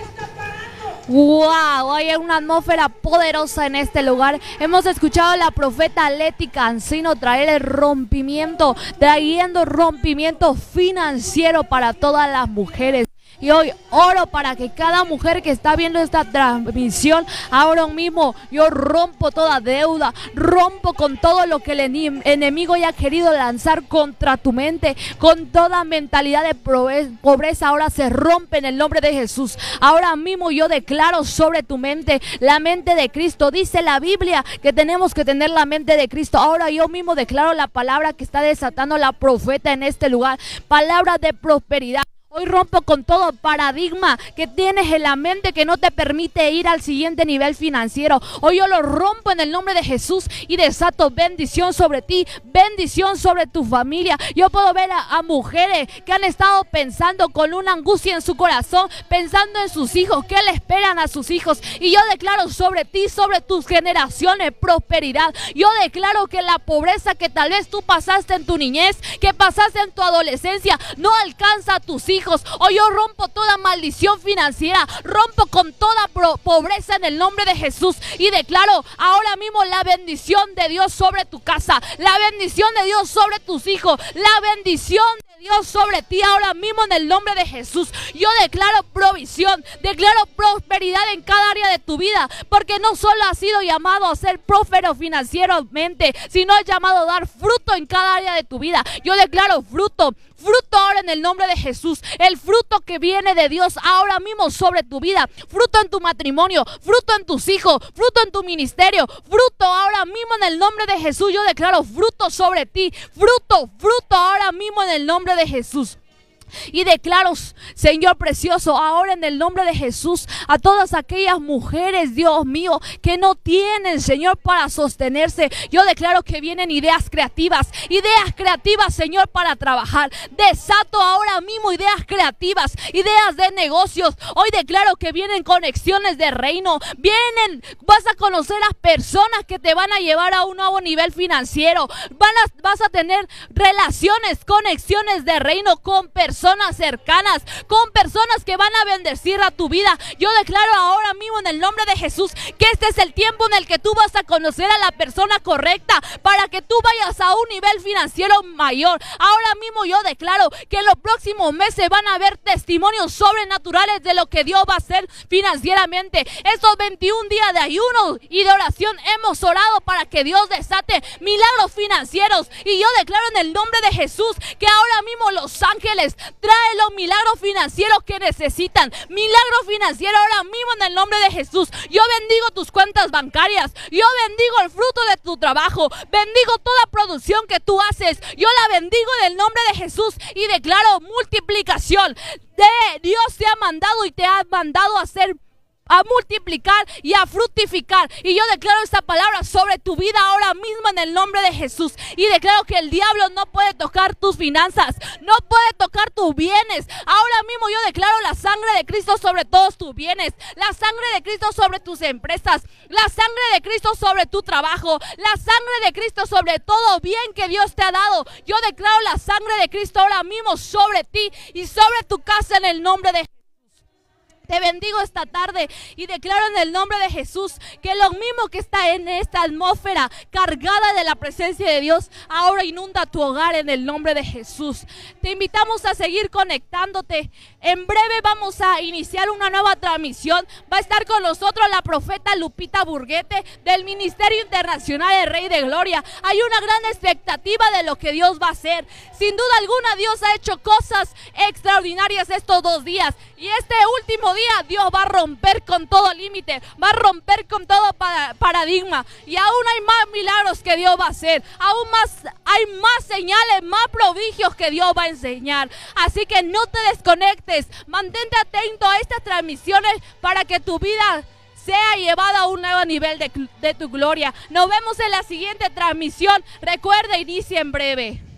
¡Wow! Hay una atmósfera poderosa en este lugar. Hemos escuchado a la profeta Leti Cancino traer el rompimiento, trayendo rompimiento financiero para todas las mujeres. Y hoy oro para que cada mujer que está viendo esta transmisión, ahora mismo yo rompo toda deuda, rompo con todo lo que el enemigo haya querido lanzar contra tu mente, con toda mentalidad de pobreza, ahora se rompe en el nombre de Jesús. Ahora mismo yo declaro sobre tu mente la mente de Cristo. Dice la Biblia que tenemos que tener la mente de Cristo. Ahora yo mismo declaro la palabra que está desatando la profeta en este lugar, palabra de prosperidad. Hoy rompo con todo paradigma que tienes en la mente que no te permite ir al siguiente nivel financiero. Hoy yo lo rompo en el nombre de Jesús y desato bendición sobre ti, bendición sobre tu familia. Yo puedo ver a, mujeres que han estado pensando con una angustia en su corazón, pensando en sus hijos, que le esperan a sus hijos. Y yo declaro sobre ti, sobre tus generaciones, prosperidad. Yo declaro que la pobreza que tal vez tú pasaste en tu niñez, que pasaste en tu adolescencia, no alcanza a tus hijos hijos. Yo rompo toda maldición financiera, rompo con toda pobreza en el nombre de Jesús y declaro ahora mismo la bendición de Dios sobre tu casa, la bendición de Dios sobre tus hijos, la bendición de Dios sobre ti ahora mismo en el nombre de Jesús. Yo declaro provisión, declaro prosperidad en cada área de tu vida, porque no solo has sido llamado a ser próspero financieramente, sino has llamado a dar fruto en cada área de tu vida. Yo declaro fruto, fruto ahora en el nombre de Jesús, el fruto que viene de Dios ahora mismo sobre tu vida, fruto en tu matrimonio, fruto en tus hijos, fruto en tu ministerio, fruto ahora mismo en el nombre de Jesús. Yo declaro fruto sobre ti, fruto, fruto ahora mismo en el nombre de Jesús. Y declaro, Señor precioso, ahora en el nombre de Jesús, a todas aquellas mujeres, Dios mío, que no tienen, Señor, para sostenerse. Yo declaro que vienen ideas creativas, ideas creativas, Señor, para trabajar. Desato ahora mismo ideas creativas, ideas de negocios. Hoy declaro que vienen conexiones de reino. Vienen, vas a conocer a personas que te van a llevar a un nuevo nivel financiero. Van vas a tener relaciones, conexiones de reino con personas personas cercanas, con personas que van a bendecir a tu vida. Yo declaro ahora mismo en el nombre de Jesús que este es el tiempo en el que tú vas a conocer a la persona correcta para que tú vayas a un nivel financiero mayor. Ahora mismo yo declaro que en los próximos meses van a haber testimonios sobrenaturales de lo que Dios va a hacer financieramente. Estos 21 días de ayuno y de oración hemos orado para que Dios desate milagros financieros. Y yo declaro en el nombre de Jesús que ahora mismo los ángeles Trae los milagros financieros que necesitan. Milagros financieros ahora mismo en el nombre de Jesús. Yo bendigo tus cuentas bancarias. Yo bendigo el fruto de tu trabajo. Bendigo toda producción que tú haces. Yo la bendigo en el nombre de Jesús y declaro multiplicación. De Dios te ha mandado y te ha mandado a hacer a multiplicar y a fructificar. Y yo declaro esta palabra sobre tu vida ahora mismo en el nombre de Jesús. Y declaro que el diablo no puede tocar tus finanzas, no puede tocar tus bienes. Ahora mismo yo declaro la sangre de Cristo sobre todos tus bienes, la sangre de Cristo sobre tus empresas, la sangre de Cristo sobre tu trabajo, la sangre de Cristo sobre todo bien que Dios te ha dado. Yo declaro la sangre de Cristo ahora mismo sobre ti y sobre tu casa en el nombre de Jesús. Te bendigo esta tarde y declaro en el nombre de Jesús que lo mismo que está en esta atmósfera cargada de la presencia de Dios, ahora inunda tu hogar en el nombre de Jesús. Te invitamos a seguir conectándote. En breve vamos a iniciar una nueva transmisión. Va a estar con nosotros la profeta Lupita Burguete del Ministerio Internacional de Rey de Gloria. Hay una gran expectativa de lo que Dios va a hacer. Sin duda alguna Dios ha hecho cosas extraordinarias estos dos días. Y este último día Dios va a romper con todo límite, va a romper con todo paradigma. Y aún hay más milagros que Dios va a hacer. Aún más, hay más señales, más prodigios que Dios va a enseñar. Así que no te desconectes, mantente atento a estas transmisiones para que tu vida sea llevada a un nuevo nivel de, de tu gloria. Nos vemos en la siguiente transmisión. Recuerda, inicia en breve.